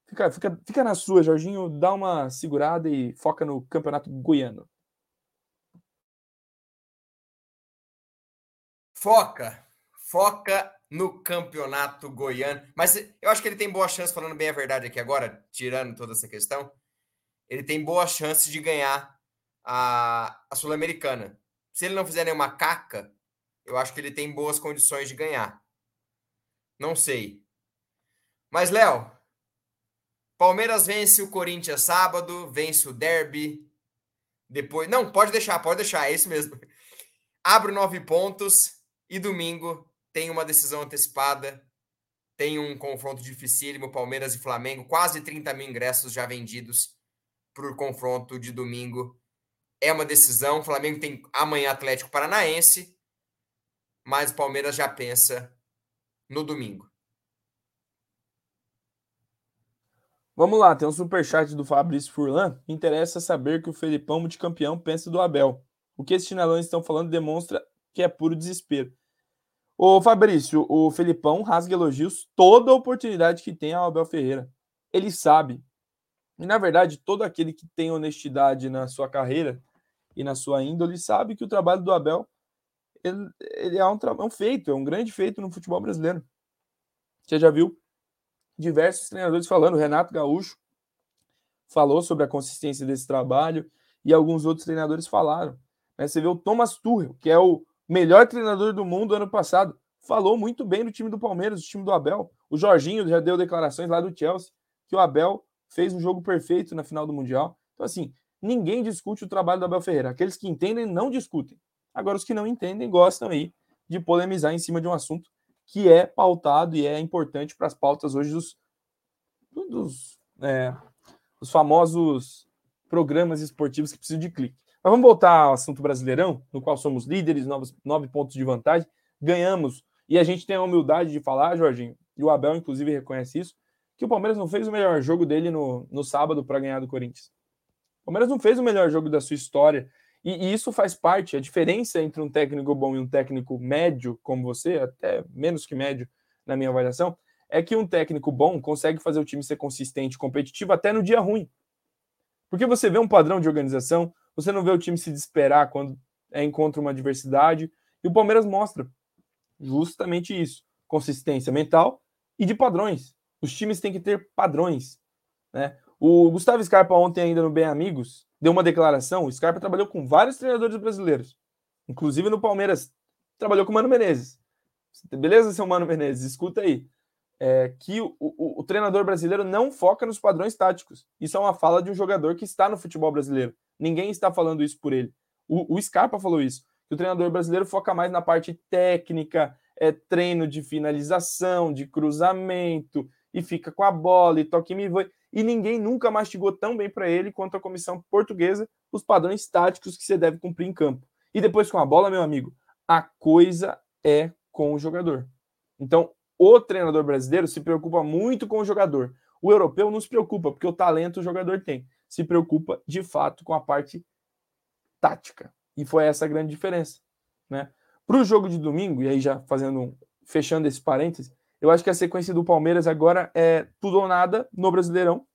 fica, fica, fica na sua, Jorginho. Dá uma segurada e foca no Campeonato Goiano.
Foca. Foca no campeonato goiano. Mas eu acho que ele tem boa chance, falando bem a verdade aqui agora, tirando toda essa questão, ele tem boa chance de ganhar a, a Sul-Americana. Se ele não fizer nenhuma caca, eu acho que ele tem boas condições de ganhar. Não sei. Mas, Léo, Palmeiras vence o Corinthians sábado, vence o Derby. Depois. Não, pode deixar, pode deixar, é isso mesmo. Abre nove pontos e domingo tem uma decisão antecipada, tem um confronto dificílimo, Palmeiras e Flamengo, quase 30 mil ingressos já vendidos para o confronto de domingo. É uma decisão, o Flamengo tem amanhã Atlético Paranaense, mas o Palmeiras já pensa no domingo.
Vamos lá, tem um superchat do Fabrício Furlan. Interessa saber que o Felipão multicampeão pensa do Abel. O que esses chinelões estão falando demonstra que é puro desespero. Ô Fabrício, o Felipão rasga elogios toda oportunidade que tem ao Abel Ferreira. Ele sabe. E na verdade, todo aquele que tem honestidade na sua carreira e na sua índole sabe que o trabalho do Abel ele, ele é, um, é um feito, é um grande feito no futebol brasileiro. Você já viu diversos treinadores falando, o Renato Gaúcho falou sobre a consistência desse trabalho e alguns outros treinadores falaram. Né? Você vê o Thomas Tuchel, que é o melhor treinador do mundo ano passado, falou muito bem do time do Palmeiras, do time do Abel. O Jorginho já deu declarações lá do Chelsea que o Abel fez um jogo perfeito na final do Mundial. Então, assim, ninguém discute o trabalho do Abel Ferreira. Aqueles que entendem não discutem. Agora, os que não entendem gostam aí de polemizar em cima de um assunto que é pautado e é importante para as pautas hoje dos, dos, é, dos famosos programas esportivos que precisam de clique. Mas vamos voltar ao assunto brasileirão, no qual somos líderes, novos, nove pontos de vantagem, ganhamos. E a gente tem a humildade de falar, Jorginho, e o Abel, inclusive, reconhece isso, que o Palmeiras não fez o melhor jogo dele no, no sábado para ganhar do Corinthians. O Palmeiras não fez o melhor jogo da sua história. E, isso faz parte. A diferença entre um técnico bom e um técnico médio, como você, até menos que médio na minha avaliação, é que um técnico bom consegue fazer o time ser consistente, competitivo, até no dia ruim. Porque você vê um padrão de organização, você não vê o time se desesperar quando é, encontra uma adversidade. E o Palmeiras mostra justamente isso: consistência mental e de padrões. Os times têm que ter padrões. Né? O Gustavo Scarpa, ontem, ainda no Bem Amigos, deu uma declaração. O Scarpa trabalhou com vários treinadores brasileiros, inclusive no Palmeiras, trabalhou com o Mano Menezes. Beleza, seu Mano Menezes? Escuta aí. É, que o, o, o, treinador brasileiro não foca nos padrões táticos. Isso é uma fala de um jogador que está no futebol brasileiro. Ninguém está falando isso por ele. O, o Scarpa falou isso. Que o treinador brasileiro foca mais na parte técnica, é treino de finalização, de cruzamento e fica com a bola e toque me voe. E ninguém nunca mastigou tão bem para ele quanto a comissão portuguesa os padrões táticos que você deve cumprir em campo. E depois com a bola, meu amigo, a coisa é com o jogador. Então, o treinador brasileiro se preocupa muito com o jogador. O europeu não se preocupa, porque o talento o jogador tem. Se preocupa, de fato, com a parte tática. E foi essa a grande diferença. Né? Para o jogo de domingo, e aí já fazendo fechando esse parêntese, eu acho que a sequência do Palmeiras agora é tudo ou nada no Brasileirão.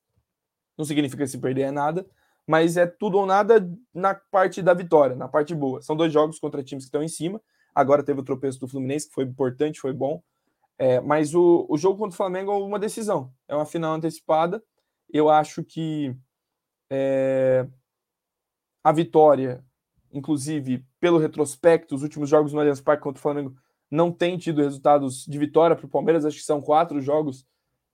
Não significa se perder é nada, mas é tudo ou nada na parte da vitória, na parte boa. São dois jogos contra times que estão em cima. Agora teve o tropeço do Fluminense, que foi importante, foi bom. É, mas o, o jogo contra o Flamengo é uma decisão, é uma final antecipada. Eu acho que é, a vitória, inclusive pelo retrospecto, os últimos jogos no Allianz Parque contra o Flamengo não tem tido resultados de vitória para o Palmeiras. Acho que são quatro jogos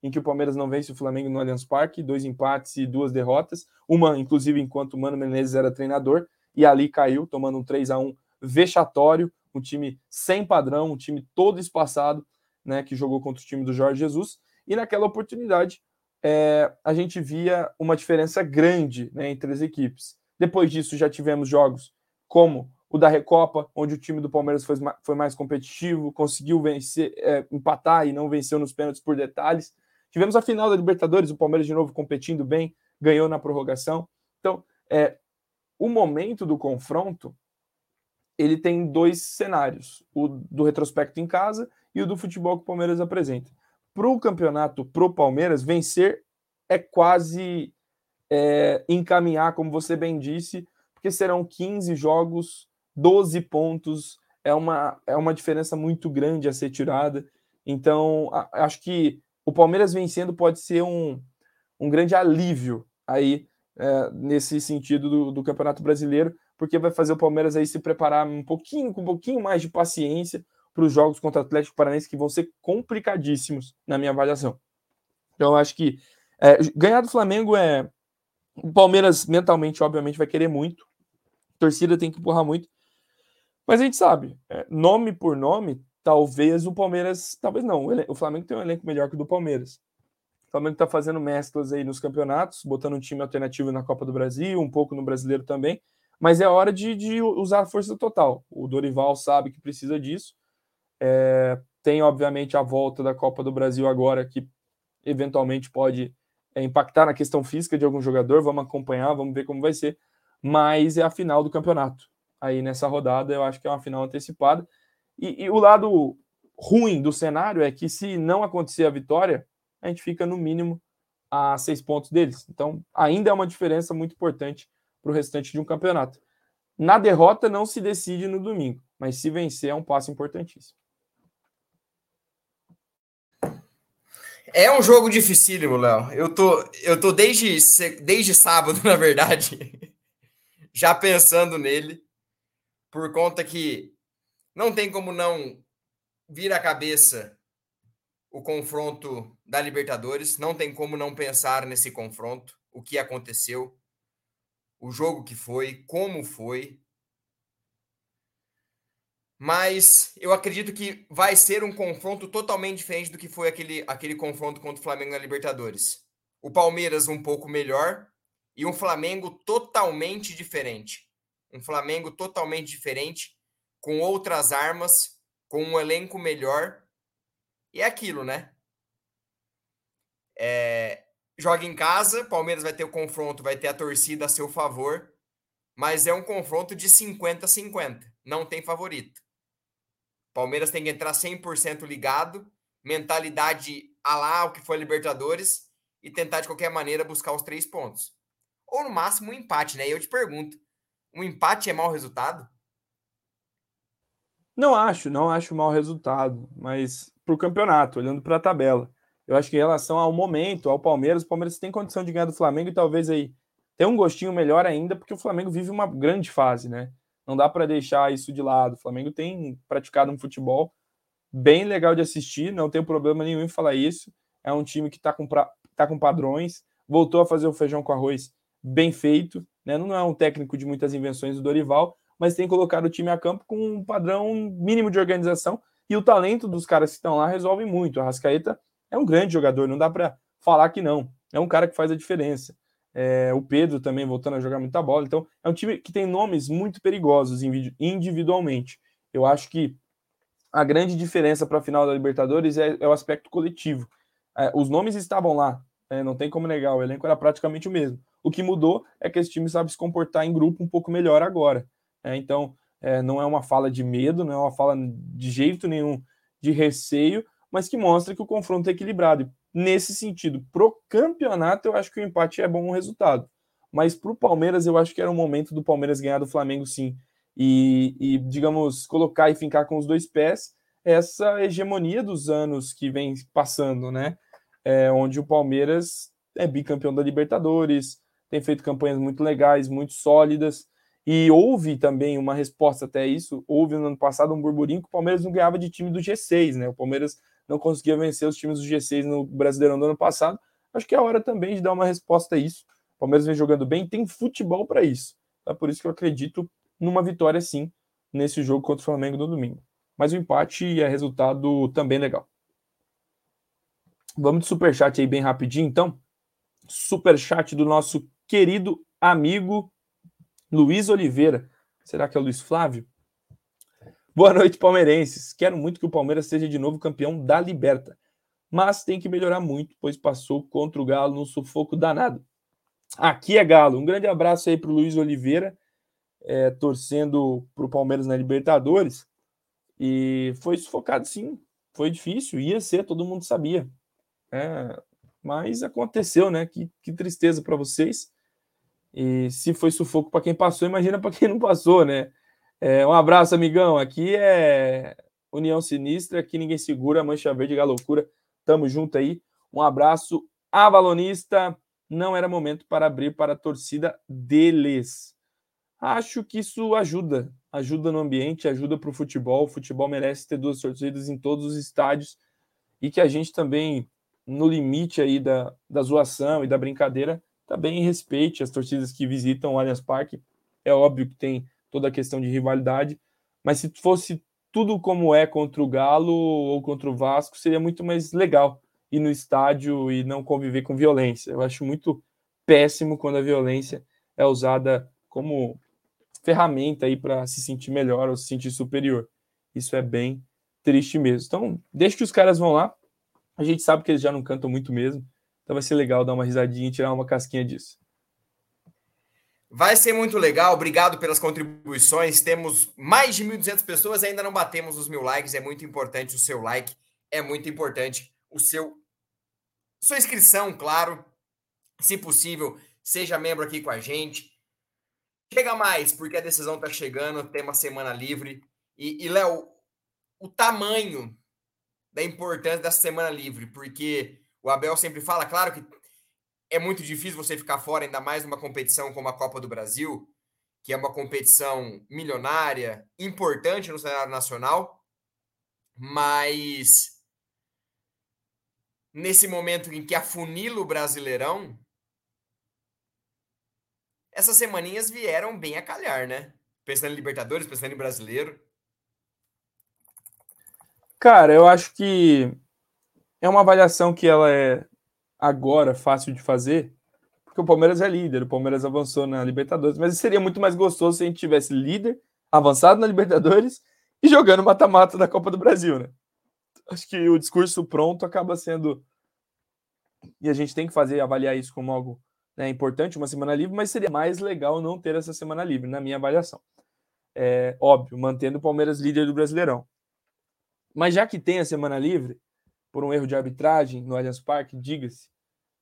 em que o Palmeiras não vence o Flamengo no Allianz Parque, dois empates e duas derrotas. Uma, inclusive, enquanto o Mano Menezes era treinador, e ali caiu, tomando um 3 a 1 vexatório, um time sem padrão, um time todo espaçado né, que jogou contra o time do Jorge Jesus, e naquela oportunidade é, a gente via uma diferença grande né, entre as equipes. Depois disso, já tivemos jogos como o da Recopa, onde o time do Palmeiras foi, foi mais competitivo, conseguiu vencer, é, empatar e não venceu nos pênaltis por detalhes. Tivemos a final da Libertadores, o Palmeiras de novo competindo bem, ganhou na prorrogação. Então, é, o momento do confronto ele tem dois cenários: o do retrospecto em casa e o do futebol que o Palmeiras apresenta. Para o campeonato, para o Palmeiras, vencer é quase é, encaminhar, como você bem disse, porque serão 15 jogos, 12 pontos, é uma, é uma diferença muito grande a ser tirada. Então, a, acho que o Palmeiras vencendo pode ser um, um grande alívio aí é, nesse sentido do, do Campeonato Brasileiro, porque vai fazer o Palmeiras aí se preparar um pouquinho, com um pouquinho mais de paciência para os jogos contra o Atlético Paranaense, que vão ser complicadíssimos, na minha avaliação. Então, acho que é, ganhar do Flamengo é. O Palmeiras, mentalmente, obviamente, vai querer muito. A torcida tem que empurrar muito. Mas a gente sabe, é, nome por nome, talvez o Palmeiras. Talvez não. O Flamengo tem um elenco melhor que o do Palmeiras. O Flamengo está fazendo mesclas aí nos campeonatos, botando um time alternativo na Copa do Brasil, um pouco no brasileiro também. Mas é hora de, de usar a força total. O Dorival sabe que precisa disso. É, tem, obviamente, a volta da Copa do Brasil agora, que eventualmente pode é, impactar na questão física de algum jogador. Vamos acompanhar, vamos ver como vai ser. Mas é a final do campeonato. Aí nessa rodada, eu acho que é uma final antecipada. E, e o lado ruim do cenário é que, se não acontecer a vitória, a gente fica no mínimo a seis pontos deles. Então, ainda é uma diferença muito importante para o restante de um campeonato. Na derrota, não se decide no domingo, mas se vencer, é um passo importantíssimo.
É um jogo dificílimo, Léo. Eu tô, eu tô desde, desde sábado, na verdade, já pensando nele, por conta que não tem como não vir à cabeça o confronto da Libertadores, não tem como não pensar nesse confronto, o que aconteceu, o jogo que foi, como foi, mas eu acredito que vai ser um confronto totalmente diferente do que foi aquele, aquele confronto contra o Flamengo na Libertadores. O Palmeiras um pouco melhor e um Flamengo totalmente diferente. Um Flamengo totalmente diferente, com outras armas, com um elenco melhor. E é aquilo, né? É, joga em casa, Palmeiras vai ter o confronto, vai ter a torcida a seu favor, mas é um confronto de 50-50, não tem favorito. Palmeiras tem que entrar 100% ligado, mentalidade a lá o que foi a Libertadores e tentar de qualquer maneira buscar os três pontos. Ou no máximo um empate, né? E eu te pergunto, um empate é mau resultado?
Não acho, não acho mau resultado, mas para o campeonato, olhando para a tabela. Eu acho que em relação ao momento, ao Palmeiras, o Palmeiras tem condição de ganhar do Flamengo e talvez aí ter um gostinho melhor ainda, porque o Flamengo vive uma grande fase, né? Não dá para deixar isso de lado. O Flamengo tem praticado um futebol bem legal de assistir, não tem problema nenhum em falar isso. É um time que está com, pra... tá com padrões, voltou a fazer o feijão com arroz bem feito. Né? Não é um técnico de muitas invenções do Dorival, mas tem colocado o time a campo com um padrão mínimo de organização e o talento dos caras que estão lá resolve muito. A Rascaeta É um grande jogador, não dá para falar que não. É um cara que faz a diferença. É, o Pedro também voltando a jogar muita bola. Então, é um time que tem nomes muito perigosos individualmente. Eu acho que a grande diferença para a final da Libertadores é, é, o aspecto coletivo. É, os nomes estavam lá, é, não tem como negar, o elenco era praticamente o mesmo. O que mudou é que esse time sabe se comportar em grupo um pouco melhor agora. É, então, é, não é uma fala de medo, não é uma fala de jeito nenhum de receio, mas que mostra que o confronto é equilibrado. Nesse sentido, pro campeonato, eu acho que o empate é bom resultado. Mas pro Palmeiras, eu acho que era o momento do Palmeiras ganhar do Flamengo, sim. E, e, digamos, colocar e fincar com os dois pés essa hegemonia dos anos que vem passando, né? É, onde o Palmeiras é bicampeão da Libertadores, tem feito campanhas muito legais, muito sólidas, e houve também uma resposta até isso. Houve no ano passado um burburinho que o Palmeiras não ganhava de time do G6, né? O Palmeiras não conseguia vencer os times do G6 no Brasileirão do ano passado. Acho que é a hora também de dar uma resposta a isso. O Palmeiras vem jogando bem, tem futebol para isso. É por isso que eu acredito numa vitória sim nesse jogo contra o Flamengo no domingo. Mas o empate é resultado também legal. Vamos de superchat aí bem rapidinho, então. Superchat do nosso querido amigo Luiz Oliveira. Será que é o Luiz Flávio? Boa noite, palmeirenses. Quero muito que o Palmeiras seja de novo campeão da Liberta, mas tem que melhorar muito, pois passou contra o Galo num sufoco danado. Aqui é Galo. Um grande abraço aí para o Luiz Oliveira, é, torcendo para o Palmeiras na Libertadores. E foi sufocado, sim. Foi difícil, ia ser, todo mundo sabia. É, mas aconteceu, né? Que, que tristeza para vocês. E se foi sufoco para quem passou, imagina para quem não passou, né? É, um abraço, amigão. Aqui é União Sinistra, aqui ninguém segura, Mancha Verde, loucura. Tamo junto aí. Um abraço, avalonista. Não era momento para abrir para a torcida deles. Acho que isso ajuda, ajuda no ambiente, ajuda para o futebol. O futebol merece ter duas torcidas em todos os estádios e que a gente também, no limite aí da, da zoação e da brincadeira, também respeite as torcidas que visitam o Allianz Parque. É óbvio que tem toda a questão de rivalidade, mas se fosse tudo como é contra o Galo ou contra o Vasco, seria muito mais legal ir no estádio e não conviver com violência. Eu acho muito péssimo quando a violência é usada como ferramenta aí para se sentir melhor ou se sentir superior. Isso é bem triste mesmo. Então, deixa que os caras vão lá. A gente sabe que eles já não cantam muito mesmo. Então vai ser legal dar uma risadinha e tirar uma casquinha disso.
Vai ser muito legal. Obrigado pelas contribuições. Temos mais de 1.200 pessoas, ainda não batemos os mil likes. É muito importante o seu like, é muito importante o seu sua inscrição, claro. Se possível, seja membro aqui com a gente. Chega mais, porque a decisão está chegando. Tem uma semana livre. E, e Léo, o tamanho da importância dessa semana livre, porque o Abel sempre fala, claro que é muito difícil você ficar fora, ainda mais numa competição como a Copa do Brasil, que é uma competição milionária, importante no cenário nacional, mas nesse momento em que afunila o Brasileirão, essas semaninhas vieram bem a calhar, né? Pensando em Libertadores, pensando em Brasileiro.
Cara, eu acho que é uma avaliação que ela é agora fácil de fazer, porque o Palmeiras é líder, o Palmeiras avançou na Libertadores, mas seria muito mais gostoso se a gente tivesse líder, avançado na Libertadores e jogando mata-mata da Copa do Brasil, né? Acho que o discurso pronto acaba sendo e a gente tem que fazer avaliar isso como algo né, importante, uma semana livre, mas seria mais legal não ter essa semana livre, na minha avaliação. É óbvio, mantendo o Palmeiras líder do Brasileirão. Mas já que tem a semana livre, por um erro de arbitragem no Allianz Parque, diga-se,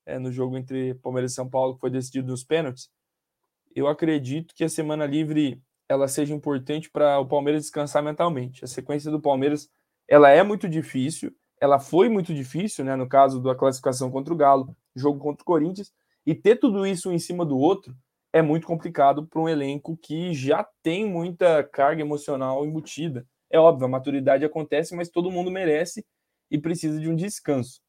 é, no jogo entre Palmeiras e São Paulo, que foi decidido nos pênaltis, eu acredito que a semana livre ela seja importante para o Palmeiras descansar mentalmente. A sequência do Palmeiras ela é muito difícil, ela foi muito difícil, né, no caso da classificação contra o Galo, jogo contra o Corinthians, e ter tudo isso em cima do outro é muito complicado para um elenco que já tem muita carga emocional embutida. É óbvio, a maturidade acontece, mas todo mundo merece e precisa de um descanso.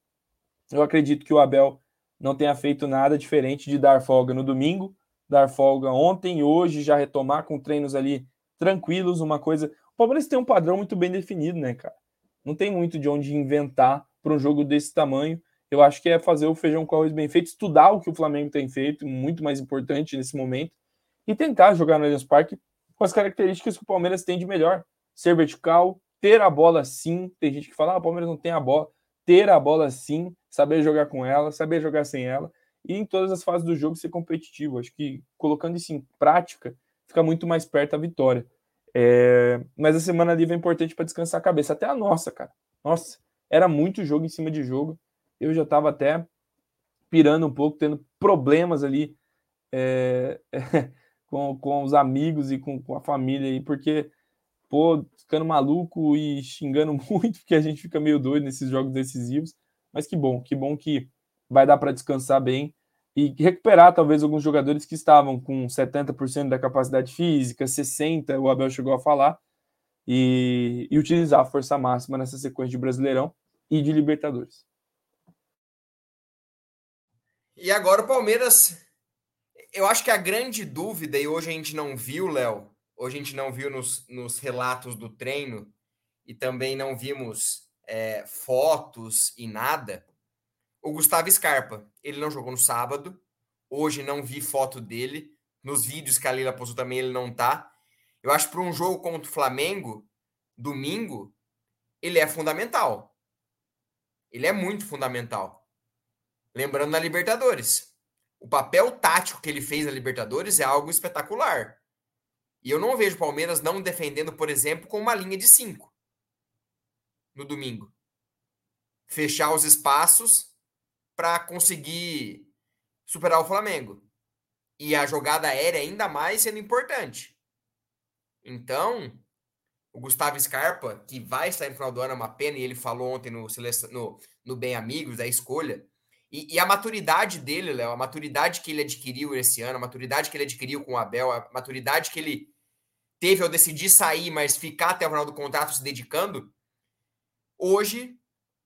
Eu acredito que o Abel não tenha feito nada diferente de dar folga no domingo, dar folga ontem e hoje, já retomar com treinos ali tranquilos, uma coisa. O Palmeiras tem um padrão muito bem definido, né, cara? Não tem muito de onde inventar para um jogo desse tamanho. Eu acho que é fazer o feijão com arroz bem feito, estudar o que o Flamengo tem feito, muito mais importante nesse momento, e tentar jogar no Allianz Parque com as características que o Palmeiras tem de melhor. Ser vertical, ter a bola sim. Tem gente que fala, ah, o Palmeiras não tem a bola. Ter a bola sim, saber jogar com ela, saber jogar sem ela. E em todas as fases do jogo ser competitivo. Acho que colocando isso em prática, fica muito mais perto a vitória. É... Mas a semana livre é importante para descansar a cabeça. Até a nossa, cara. Nossa, era muito jogo em cima de jogo. Eu já estava até pirando um pouco, tendo problemas ali. É... com, com os amigos e com, com a família aí, porque, pô, ficando maluco e xingando muito, porque a gente fica meio doido nesses jogos decisivos. Mas que bom, que bom que vai dar para descansar bem e recuperar talvez alguns jogadores que estavam com 70% da capacidade física, 60%, o Abel chegou a falar, e, e utilizar a força máxima nessa sequência de Brasileirão e de Libertadores.
E agora o Palmeiras eu acho que a grande dúvida, e hoje a gente não viu, Léo, hoje a gente não viu nos, nos relatos do treino, e também não vimos é, fotos e nada, o Gustavo Scarpa. Ele não jogou no sábado, hoje não vi foto dele, nos vídeos que a Lila postou também ele não tá. Eu acho que para um jogo contra o Flamengo, domingo, ele é fundamental. Ele é muito fundamental. Lembrando na Libertadores o papel tático que ele fez na Libertadores é algo espetacular. E eu não vejo o Palmeiras não defendendo, por exemplo, com uma linha de cinco no domingo. Fechar os espaços para conseguir superar o Flamengo. E a jogada aérea ainda mais sendo importante. Então, o Gustavo Scarpa, que vai sair no final do ano, é uma pena, e ele falou ontem no, no, no Bem Amigos, da escolha, e, e, a maturidade dele, Léo, a maturidade que ele adquiriu esse ano, a maturidade que ele adquiriu com o Abel, a maturidade que ele teve ao decidir sair, mas ficar até o final do contrato se dedicando, hoje,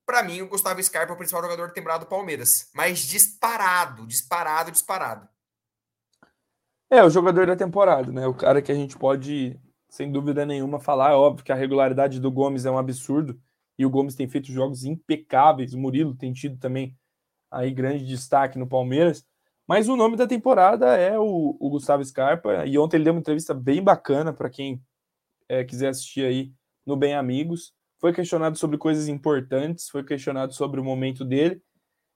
para mim, o Gustavo Scarpa é o principal jogador de temporada do Palmeiras. Mas disparado, disparado, disparado.
É, o jogador da temporada, né? O cara que a gente pode, sem dúvida nenhuma, falar. É óbvio que a regularidade do Gomes é um absurdo. E o Gomes tem feito jogos impecáveis. O Murilo tem tido também aí grande destaque no Palmeiras. Mas o nome da temporada é o, o Gustavo Scarpa. E ontem ele deu uma entrevista bem bacana para quem é, quiser assistir aí no Bem Amigos. Foi questionado sobre coisas importantes, foi questionado sobre o momento dele.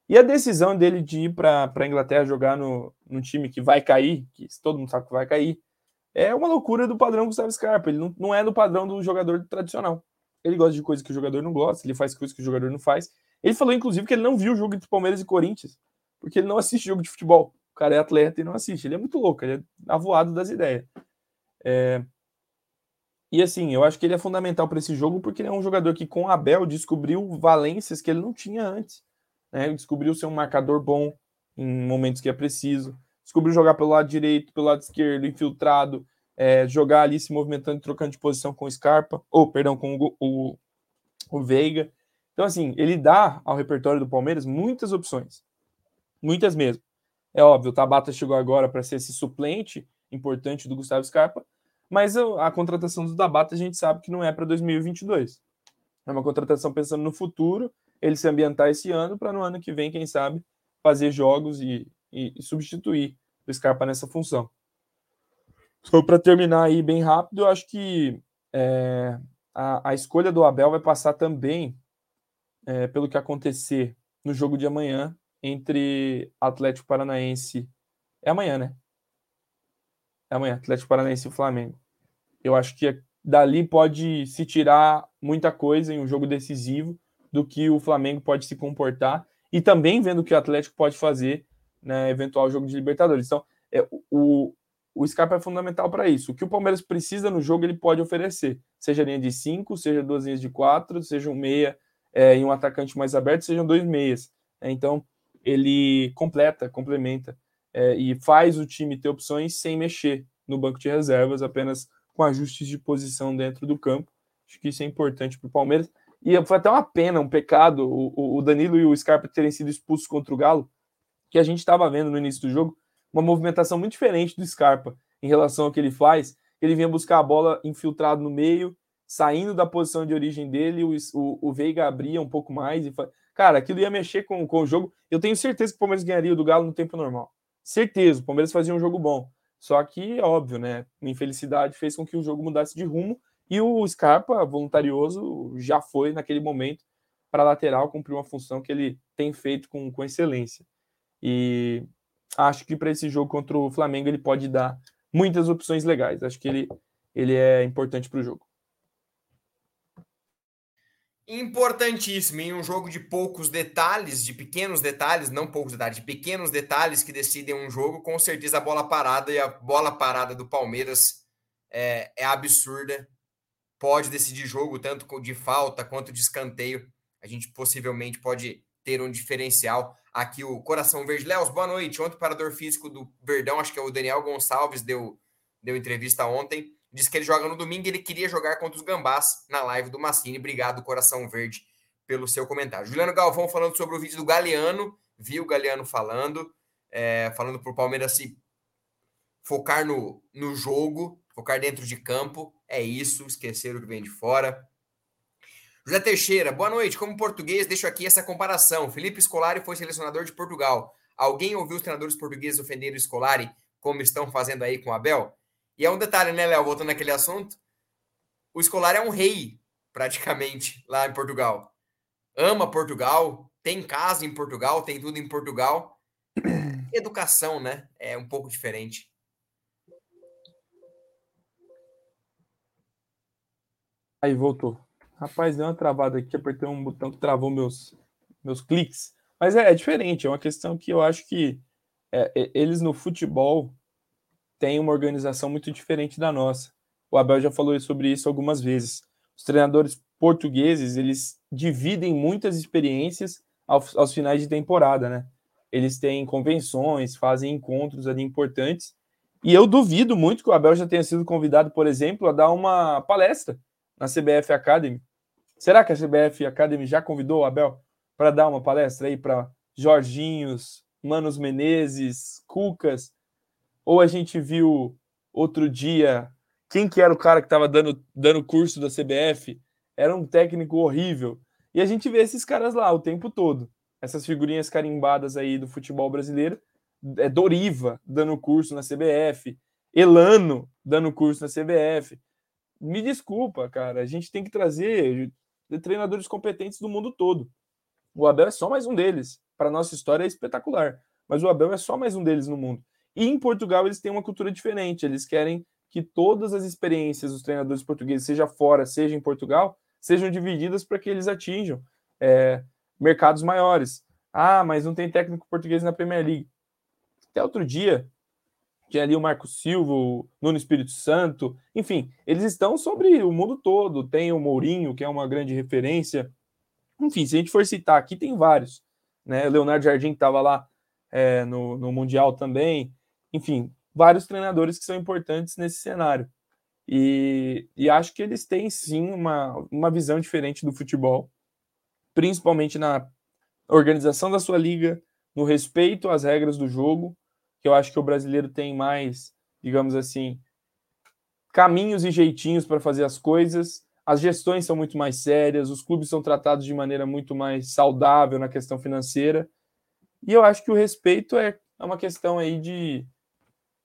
E a decisão dele de ir para a Inglaterra jogar no, no time que vai cair, que todo mundo sabe que vai cair, é uma loucura do padrão Gustavo Scarpa. Ele não, não é do padrão do jogador tradicional. Ele gosta de coisas que o jogador não gosta, ele faz coisas que o jogador não faz. Ele falou, inclusive, que ele não viu o jogo entre Palmeiras e Corinthians, porque ele não assiste jogo de futebol. O cara é atleta e não assiste. Ele é muito louco, ele é avoado das ideias. É... E assim, eu acho que ele é fundamental para esse jogo porque ele é um jogador que, com Abel, descobriu valências que ele não tinha antes. Né? Ele descobriu ser um marcador bom em momentos que é preciso. Descobriu jogar pelo lado direito, pelo lado esquerdo, infiltrado, é, jogar ali se movimentando, trocando de posição com o Scarpa, ou perdão, com o, o, o Veiga. Então, assim, ele dá ao repertório do Palmeiras muitas opções. Muitas mesmo. É óbvio, o Tabata chegou agora para ser esse suplente importante do Gustavo Scarpa, mas a, a contratação do Tabata a gente sabe que não é para 2022. É uma contratação pensando no futuro, ele se ambientar esse ano para no ano que vem, quem sabe, fazer jogos e, e, e substituir o Scarpa nessa função. Só para terminar aí bem rápido, eu acho que é, a, a escolha do Abel vai passar também é, pelo que acontecer no jogo de amanhã entre Atlético Paranaense. É amanhã, né? É amanhã, Atlético Paranaense e Flamengo. Eu acho que dali pode se tirar muita coisa em um jogo decisivo do que o Flamengo pode se comportar e também vendo o que o Atlético pode fazer né, eventual jogo de Libertadores. Então, é, o, o Scarpa é fundamental para isso. O que o Palmeiras precisa no jogo, ele pode oferecer. Seja linha de cinco, seja duas linhas de quatro, seja um meia é, e um atacante mais aberto sejam dois meias. É, então, ele completa, complementa é, e faz o time ter opções sem mexer no banco de reservas, apenas com ajustes de posição dentro do campo. Acho que isso é importante para o Palmeiras. E foi até uma pena, um pecado, o, o Danilo e o Scarpa terem sido expulsos contra o Galo, que a gente estava vendo no início do jogo, uma movimentação muito diferente do Scarpa em relação ao que ele faz. Ele vinha buscar a bola infiltrado no meio, saindo da posição de origem dele, o, o, o Veiga abria um pouco mais. E Cara, aquilo ia mexer com, com o jogo. Eu tenho certeza que o Palmeiras ganharia do Galo no tempo normal. Certeza, o Palmeiras fazia um jogo bom. Só que, óbvio, né? Infelicidade fez com que o jogo mudasse de rumo e o Scarpa, voluntarioso, já foi naquele momento para a lateral cumprir uma função que ele tem feito com, com excelência. E acho que para esse jogo contra o Flamengo ele pode dar muitas opções legais. Acho que ele, ele é importante para o jogo.
Importantíssimo em um jogo de poucos detalhes, de pequenos detalhes, não poucos detalhes, de pequenos detalhes que decidem um jogo, com certeza a bola parada e a bola parada do Palmeiras é, é absurda. Pode decidir jogo tanto de falta quanto de escanteio. A gente possivelmente pode ter um diferencial. Aqui o Coração Verde. Léo, boa noite. Ontem o parador físico do Verdão, acho que é o Daniel Gonçalves, deu, deu entrevista ontem Disse que ele joga no domingo e ele queria jogar contra os Gambás na live do Massini. Obrigado, Coração Verde, pelo seu comentário. Juliano Galvão falando sobre o vídeo do Galeano. Viu o Galeano falando, é, falando para o Palmeiras se focar no, no jogo, focar dentro de campo. É isso, esquecer o que vem de fora. José Teixeira, boa noite. Como português, deixo aqui essa comparação. Felipe Scolari foi selecionador de Portugal. Alguém ouviu os treinadores portugueses ofenderem o Scolari como estão fazendo aí com o Abel? E é um detalhe, né, Léo? Voltando naquele assunto, o escolar é um rei, praticamente, lá em Portugal. Ama Portugal, tem casa em Portugal, tem tudo em Portugal. Educação, né? É um pouco diferente.
Aí voltou. Rapaz, deu uma travada aqui, apertei um botão que travou meus, meus cliques. Mas é, é diferente, é uma questão que eu acho que é, eles no futebol tem uma organização muito diferente da nossa. O Abel já falou sobre isso algumas vezes. Os treinadores portugueses, eles dividem muitas experiências aos, aos finais de temporada, né? Eles têm convenções, fazem encontros ali importantes. E eu duvido muito que o Abel já tenha sido convidado, por exemplo, a dar uma palestra na CBF Academy. Será que a CBF Academy já convidou o Abel para dar uma palestra aí para Jorginhos, Manos Menezes, Cucas, ou a gente viu outro dia quem que era o cara que estava dando, dando curso da CBF? Era um técnico horrível. E a gente vê esses caras lá o tempo todo. Essas figurinhas carimbadas aí do futebol brasileiro. É Doriva dando curso na CBF. Elano dando curso na CBF. Me desculpa, cara. A gente tem que trazer treinadores competentes do mundo todo. O Abel é só mais um deles. Para nossa história é espetacular. Mas o Abel é só mais um deles no mundo. E em Portugal eles têm uma cultura diferente, eles querem que todas as experiências dos treinadores portugueses, seja fora, seja em Portugal, sejam divididas para que eles atinjam é, mercados maiores. Ah, mas não tem técnico português na Premier League. Até outro dia, tinha ali o Marco Silva, o Nuno Espírito Santo, enfim, eles estão sobre o mundo todo. Tem o Mourinho, que é uma grande referência. Enfim, se a gente for citar aqui, tem vários. Né? Leonardo Jardim estava lá é, no, no Mundial também enfim, vários treinadores que são importantes nesse cenário. E, e acho que eles têm sim uma, uma visão diferente do futebol, principalmente na organização da sua liga, no respeito às regras do jogo, que eu acho que o brasileiro tem mais, digamos assim, caminhos e jeitinhos para fazer as coisas. As gestões são muito mais sérias, os clubes são tratados de maneira muito mais saudável na questão financeira. E eu acho que o respeito é, é uma questão aí de,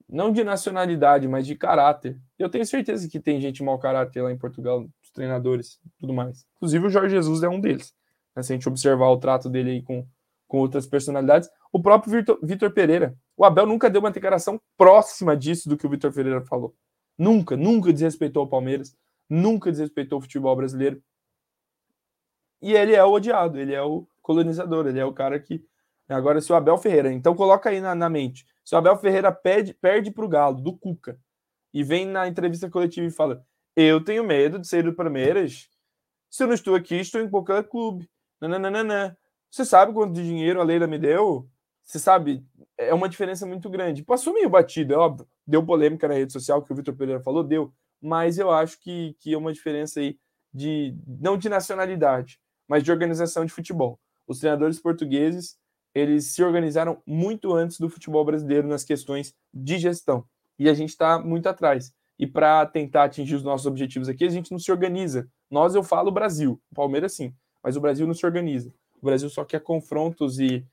não de nacionalidade, mas de caráter. Eu tenho certeza que tem gente mau caráter lá em Portugal, os treinadores tudo mais. Inclusive o Jorge Jesus é um deles. Né? Se a gente observar o trato dele aí com, com outras personalidades. O próprio Vitor, Vitor Pereira. O Abel nunca deu uma declaração próxima disso do que o Vitor Pereira falou. Nunca, nunca desrespeitou o Palmeiras, nunca desrespeitou o futebol brasileiro. E ele é o odiado, ele é o colonizador, ele é o cara que. Agora, se o Abel Ferreira, então coloca aí na, na mente se o Abel Ferreira perde, perde para o Galo, do Cuca, e vem na entrevista coletiva e fala: Eu tenho medo de sair do Palmeiras. Se eu não estou aqui, estou em qualquer clube. Nananana. Você sabe quanto de dinheiro a Leila me deu? Você sabe, é uma diferença muito grande. Passou meio batido, é óbvio. Deu polêmica na rede social que o Vitor Pereira falou, deu. Mas eu acho que, que é uma diferença aí de não de nacionalidade, mas de organização de futebol. Os treinadores portugueses eles se organizaram muito antes do futebol brasileiro nas questões de gestão. E a gente está muito atrás. E para tentar atingir os nossos objetivos aqui, a gente não se organiza. Nós, eu falo Brasil, o Palmeiras sim, mas o Brasil não se organiza. O Brasil só quer confrontos e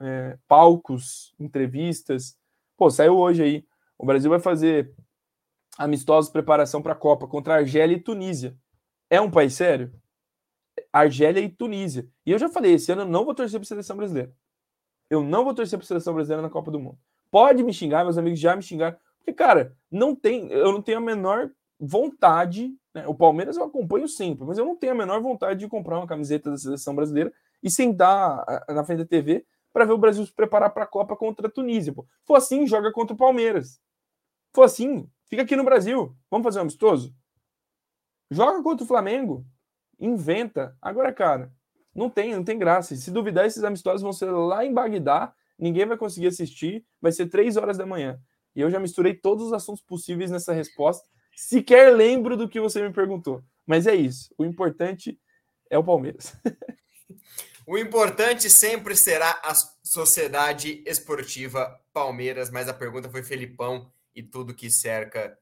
é, palcos, entrevistas. Pô, saiu hoje aí. O Brasil vai fazer amistosos preparação para a Copa contra Argélia e Tunísia. É um país sério? Argélia e Tunísia. E eu já falei, esse ano eu não vou torcer para a seleção brasileira. Eu não vou torcer para a seleção brasileira na Copa do Mundo. Pode me xingar, meus amigos já me xingaram. Porque, cara, não tem, eu não tenho a menor vontade. Né? O Palmeiras eu acompanho sempre, mas eu não tenho a menor vontade de comprar uma camiseta da seleção brasileira e sentar na frente da TV para ver o Brasil se preparar para a Copa contra a Tunísia. Pô. For assim, joga contra o Palmeiras. For assim, fica aqui no Brasil. Vamos fazer um amistoso? Joga contra o Flamengo. Inventa. Agora, cara, não tem, não tem graça. Se duvidar, esses amistosos vão ser lá em Bagdá, ninguém vai conseguir assistir, vai ser três horas da manhã. E eu já misturei todos os assuntos possíveis nessa resposta. Sequer lembro do que você me perguntou. Mas é isso. O importante é o Palmeiras.
o importante sempre será a Sociedade Esportiva Palmeiras, mas a pergunta foi Felipão e tudo que cerca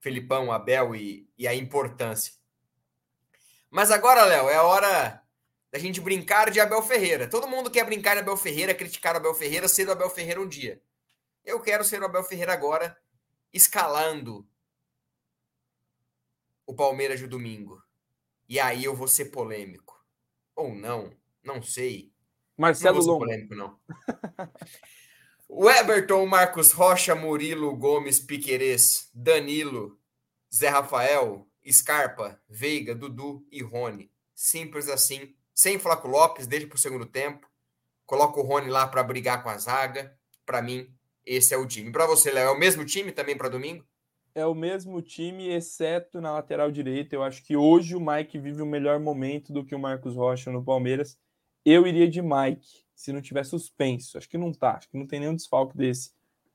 Felipão, Abel e, e a importância. Mas agora, Léo, é hora da gente brincar de Abel Ferreira. Todo mundo quer brincar de Abel Ferreira, criticar o Abel Ferreira, ser o Abel Ferreira um dia. Eu quero ser o Abel Ferreira agora, escalando o Palmeiras de domingo. E aí eu vou ser polêmico. Ou não, não sei.
Marcelo
não polêmico, não. o Everton, Marcos Rocha, Murilo, Gomes, Piquerez, Danilo, Zé Rafael, Scarpa, Veiga, Dudu e Rony. Simples assim. Sem Flaco Lopes, desde para o segundo tempo. Coloca o Rony lá para brigar com a zaga. Para mim, esse é o time. Para você, Léo, é o mesmo time também para domingo?
é o mesmo time, exceto na lateral direita. Eu acho que hoje o Mike vive o melhor momento do que o Marcos Rocha no Palmeiras. Eu iria de Mike, se não tiver suspenso. Acho que não tá, acho que não tem nenhum desfalque desse,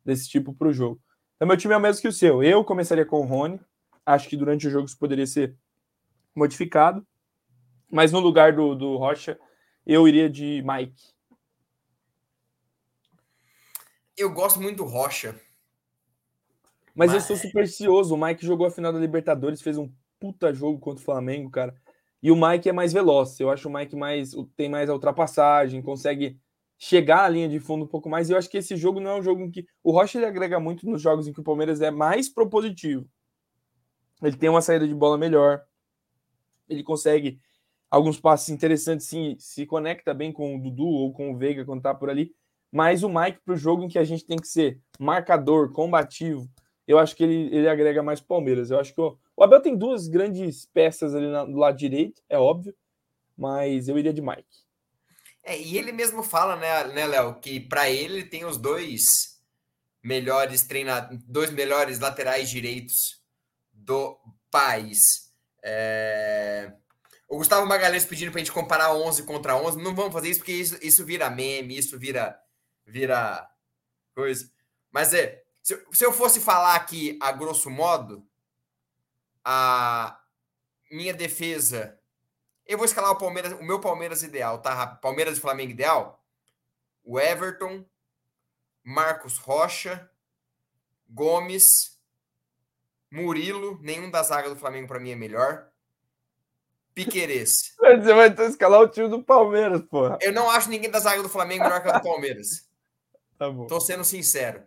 desse tipo para o jogo. Então, meu time é o mesmo que o seu. Eu começaria com o Rony. Acho que durante o jogo isso poderia ser modificado. Mas no lugar do, do Rocha, eu iria de Mike.
Eu gosto muito do Rocha.
Mas, Mas, eu sou supersticioso. O Mike jogou a final da Libertadores, fez um puta jogo contra o Flamengo, cara. E o Mike é mais veloz. Eu acho o Mike mais tem mais a ultrapassagem, consegue chegar à linha de fundo um pouco mais. E eu acho que esse jogo não é um jogo em que o Rocha ele agrega muito nos jogos em que o Palmeiras é mais propositivo. Ele tem uma saída de bola melhor. Ele consegue alguns passes interessantes, sim, se conecta bem com o Dudu ou com o Veiga quando tá por ali. Mas o Mike para o jogo em que a gente tem que ser marcador, combativo, eu acho que ele, ele agrega mais Palmeiras. Eu acho que o, o Abel tem duas grandes peças ali na, do lado direito, é óbvio, mas eu iria de Mike.
É, e ele mesmo fala, né, né Léo, que para ele, tem os dois melhores treinadores, dois melhores laterais direitos do país. É... O Gustavo Magalhães pedindo para a gente comparar 11 contra 11. Não vamos fazer isso porque isso, isso vira meme, isso vira vira coisa. Mas é, se, se eu fosse falar aqui a grosso modo, a minha defesa. Eu vou escalar o Palmeiras, o meu Palmeiras ideal, tá? Palmeiras e Flamengo ideal. O Everton, Marcos Rocha, Gomes, Murilo, nenhum da zaga do Flamengo para mim é melhor. Piquerez.
Você vai ter escalar o time do Palmeiras, porra.
Eu não acho ninguém da zaga do Flamengo melhor que a do Palmeiras.
tá bom.
Tô sendo sincero.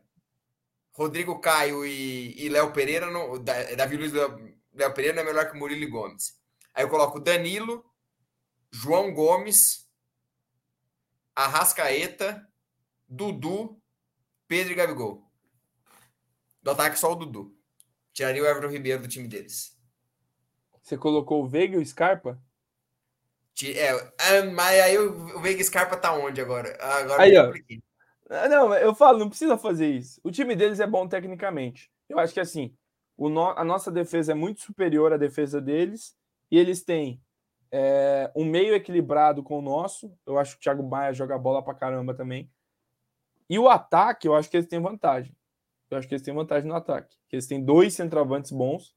Rodrigo Caio e, e Léo Pereira, não, Davi Luiz e Léo Pereira não é melhor que Murilo e Gomes. Aí eu coloco Danilo, João Gomes, Arrascaeta, Dudu, Pedro e Gabigol. Do ataque só o Dudu. Tiraria o Everton Ribeiro do time deles.
Você colocou o Veiga e o Scarpa?
É, ah, mas aí o Veiga e Scarpa tá onde agora? Agora
aí, ó. Ah, não, eu falo, não precisa fazer isso. O time deles é bom tecnicamente. Eu acho que assim, no, a nossa defesa é muito superior à defesa deles e eles têm é, um meio equilibrado com o nosso. Eu acho que o Thiago Maia joga bola pra caramba também. E o ataque, eu acho que eles têm vantagem. Eu acho que eles têm vantagem no ataque. Eles têm dois centroavantes bons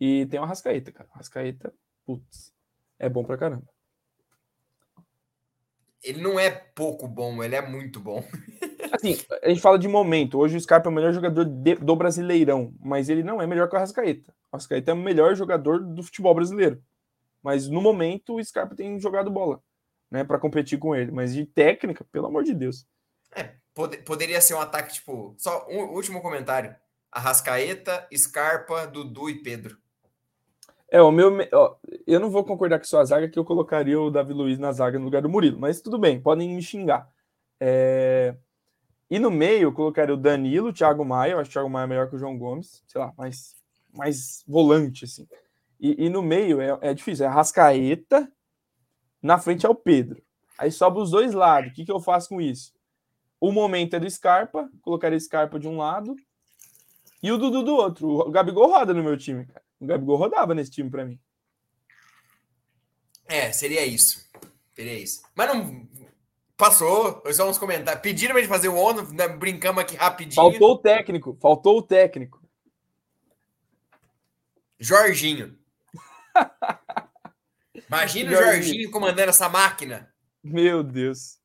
e tem o Arrascaeta, cara. O Arrascaeta, putz, é bom pra caramba
ele não é pouco bom, ele é muito bom.
Assim, a gente fala de momento. Hoje o Scarpa é o melhor jogador de, do Brasileirão, mas ele não é melhor que o Arrascaeta. O Arrascaeta é o melhor jogador do futebol brasileiro. Mas no momento o Scarpa tem jogado bola. né, para competir com ele. Mas de técnica, pelo amor de Deus.
É, pod poderia ser um ataque tipo. Só um último comentário: Arrascaeta, Scarpa, Dudu e Pedro.
É, o meu. Ó, eu não vou concordar com sua zaga, que eu colocaria o Davi Luiz na zaga no lugar do Murilo, mas tudo bem, podem me xingar. É... E no meio, eu colocaria o Danilo, o Thiago Maia, eu acho que o Thiago Maia é melhor que o João Gomes, sei lá, mais, mais volante, assim. E, e no meio é, é difícil, é Rascaeta, na frente é o Pedro. Aí sobe os dois lados. O que, que eu faço com isso? O momento é do Scarpa, colocaria Scarpa de um lado e o Dudu do outro. O Gabigol roda no meu time, cara. O Gabigol rodava nesse time para mim.
É, seria isso. Seria isso. Mas não passou. Só uns comentários. Pediram pra gente fazer o ONU, né? brincamos aqui rapidinho.
Faltou o técnico. Faltou o técnico.
Jorginho. Imagina o Jorginho comandando essa máquina.
Meu Deus.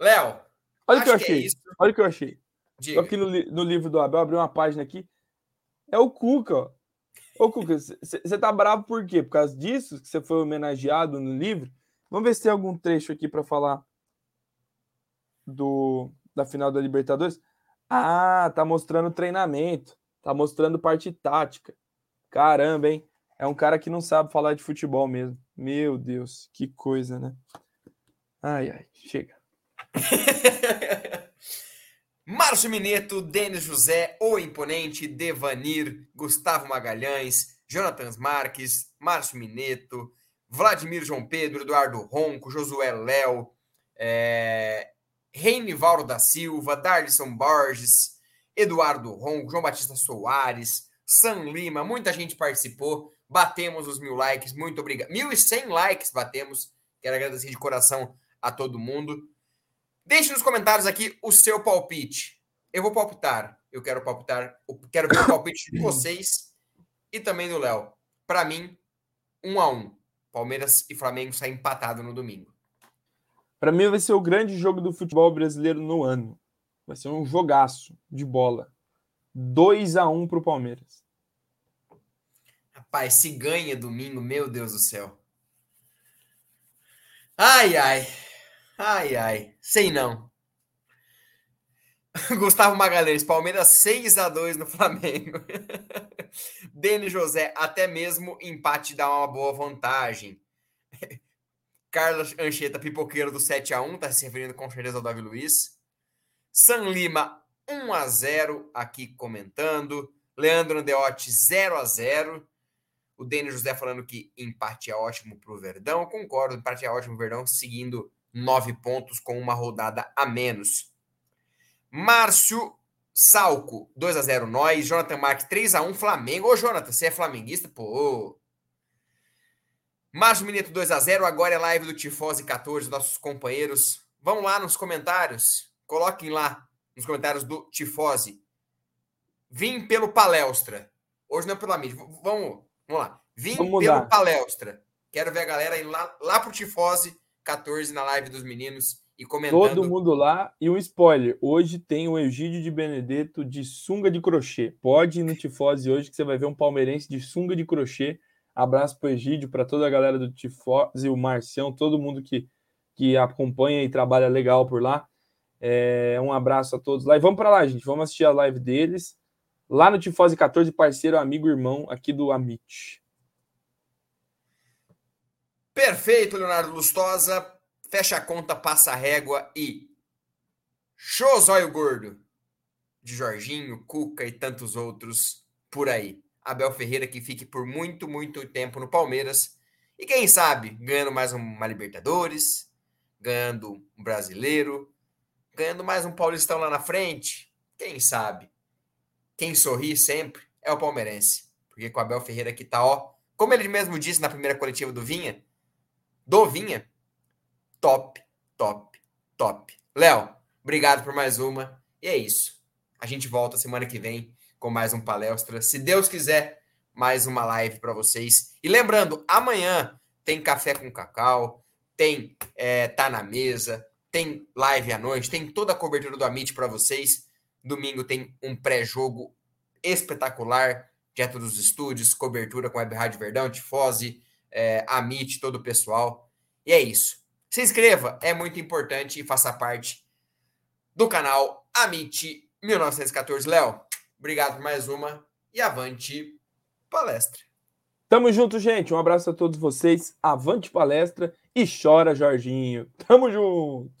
Léo.
Olha o que eu achei. É olha o que eu achei. Diga. Aqui no, no, livro do Abel, abri uma página aqui. É o Cuca, ó. Ô, Cuca, você tá bravo por quê? Por causa disso que você foi homenageado no livro? Vamos ver se tem algum trecho aqui para falar do da final da Libertadores. Ah, tá mostrando treinamento, tá mostrando parte tática. Caramba, hein? É um cara que não sabe falar de futebol mesmo. Meu Deus, que coisa, né? Ai, ai, chega.
Márcio Mineto, Denis José, O Imponente, Devanir, Gustavo Magalhães, Jonathan Marques, Márcio Mineto, Vladimir João Pedro, Eduardo Ronco, Josué Léo, é, Reinivaldo da Silva, Darlison Borges, Eduardo Ronco, João Batista Soares, San Lima, muita gente participou. Batemos os mil likes, muito obrigado. Mil e cem likes batemos. Quero agradecer de coração a todo mundo. Deixe nos comentários aqui o seu palpite. Eu vou palpitar. Eu quero palpitar. Quero ver o palpite de vocês e também do Léo. Para mim, um a um. Palmeiras e Flamengo saem empatado no domingo.
Para mim vai ser o grande jogo do futebol brasileiro no ano. Vai ser um jogaço de bola. 2 a 1 para o Palmeiras.
Rapaz, se ganha domingo, meu Deus do céu. Ai, ai. Ai, ai. Sei não. Gustavo Magalhães, Palmeiras 6 a 2 no Flamengo. Denis José, até mesmo empate dá uma boa vantagem. Carlos Ancheta, pipoqueiro do 7 a 1 tá se referindo com certeza ao Davi Luiz. San Lima, 1 a 0 aqui comentando. Leandro Andeotti 0 a 0 O Denis José falando que empate é ótimo para o Verdão. concordo, empate é ótimo para o Verdão, seguindo nove pontos com uma rodada a menos. Márcio Salco, 2 a 0 nós. Jonathan Marques, 3 a 1 Flamengo. Ô, Jonathan, você é flamenguista? Pô. Márcio Mineto, 2 a 0 Agora é live do Tifose 14, nossos companheiros. Vamos lá nos comentários. Coloquem lá nos comentários do Tifose. Vim pelo palestra. Hoje não é pela mídia. Vamos, vamos lá. Vim vamos pelo palestra. Quero ver a galera ir lá, lá pro Tifose 14 na live dos meninos e comentando.
Todo mundo lá. E um spoiler: hoje tem o Egídio de Benedetto de sunga de crochê. Pode ir no Tifose hoje que você vai ver um palmeirense de sunga de crochê. Abraço para o Egídio, para toda a galera do Tifose, o Marcião, todo mundo que, que acompanha e trabalha legal por lá. É, um abraço a todos lá. E vamos para lá, gente. Vamos assistir a live deles. Lá no Tifose 14, parceiro, amigo, irmão aqui do Amit.
Perfeito, Leonardo Lustosa. Fecha a conta, passa a régua e. Show zóio gordo. De Jorginho, Cuca e tantos outros por aí. Abel Ferreira que fique por muito, muito tempo no Palmeiras. E quem sabe, ganhando mais uma Libertadores, ganhando um brasileiro, ganhando mais um Paulistão lá na frente. Quem sabe? Quem sorri sempre é o palmeirense. Porque com o Abel Ferreira que tá, ó. Como ele mesmo disse na primeira coletiva do Vinha, do Vinha, top, top, top. Léo, obrigado por mais uma. E é isso. A gente volta semana que vem com mais um palestra. Se Deus quiser, mais uma live para vocês. E lembrando, amanhã tem café com cacau, tem é, tá na mesa, tem live à noite, tem toda a cobertura do Amit para vocês. Domingo tem um pré-jogo espetacular direto dos estúdios, cobertura com Web Rádio Verdão, Tifose, é, Amit, todo o pessoal. E é isso. Se inscreva, é muito importante e faça parte do canal Amit 1914. Léo, obrigado por mais uma e avante palestra.
Tamo junto, gente. Um abraço a todos vocês. Avante palestra e chora, Jorginho. Tamo junto.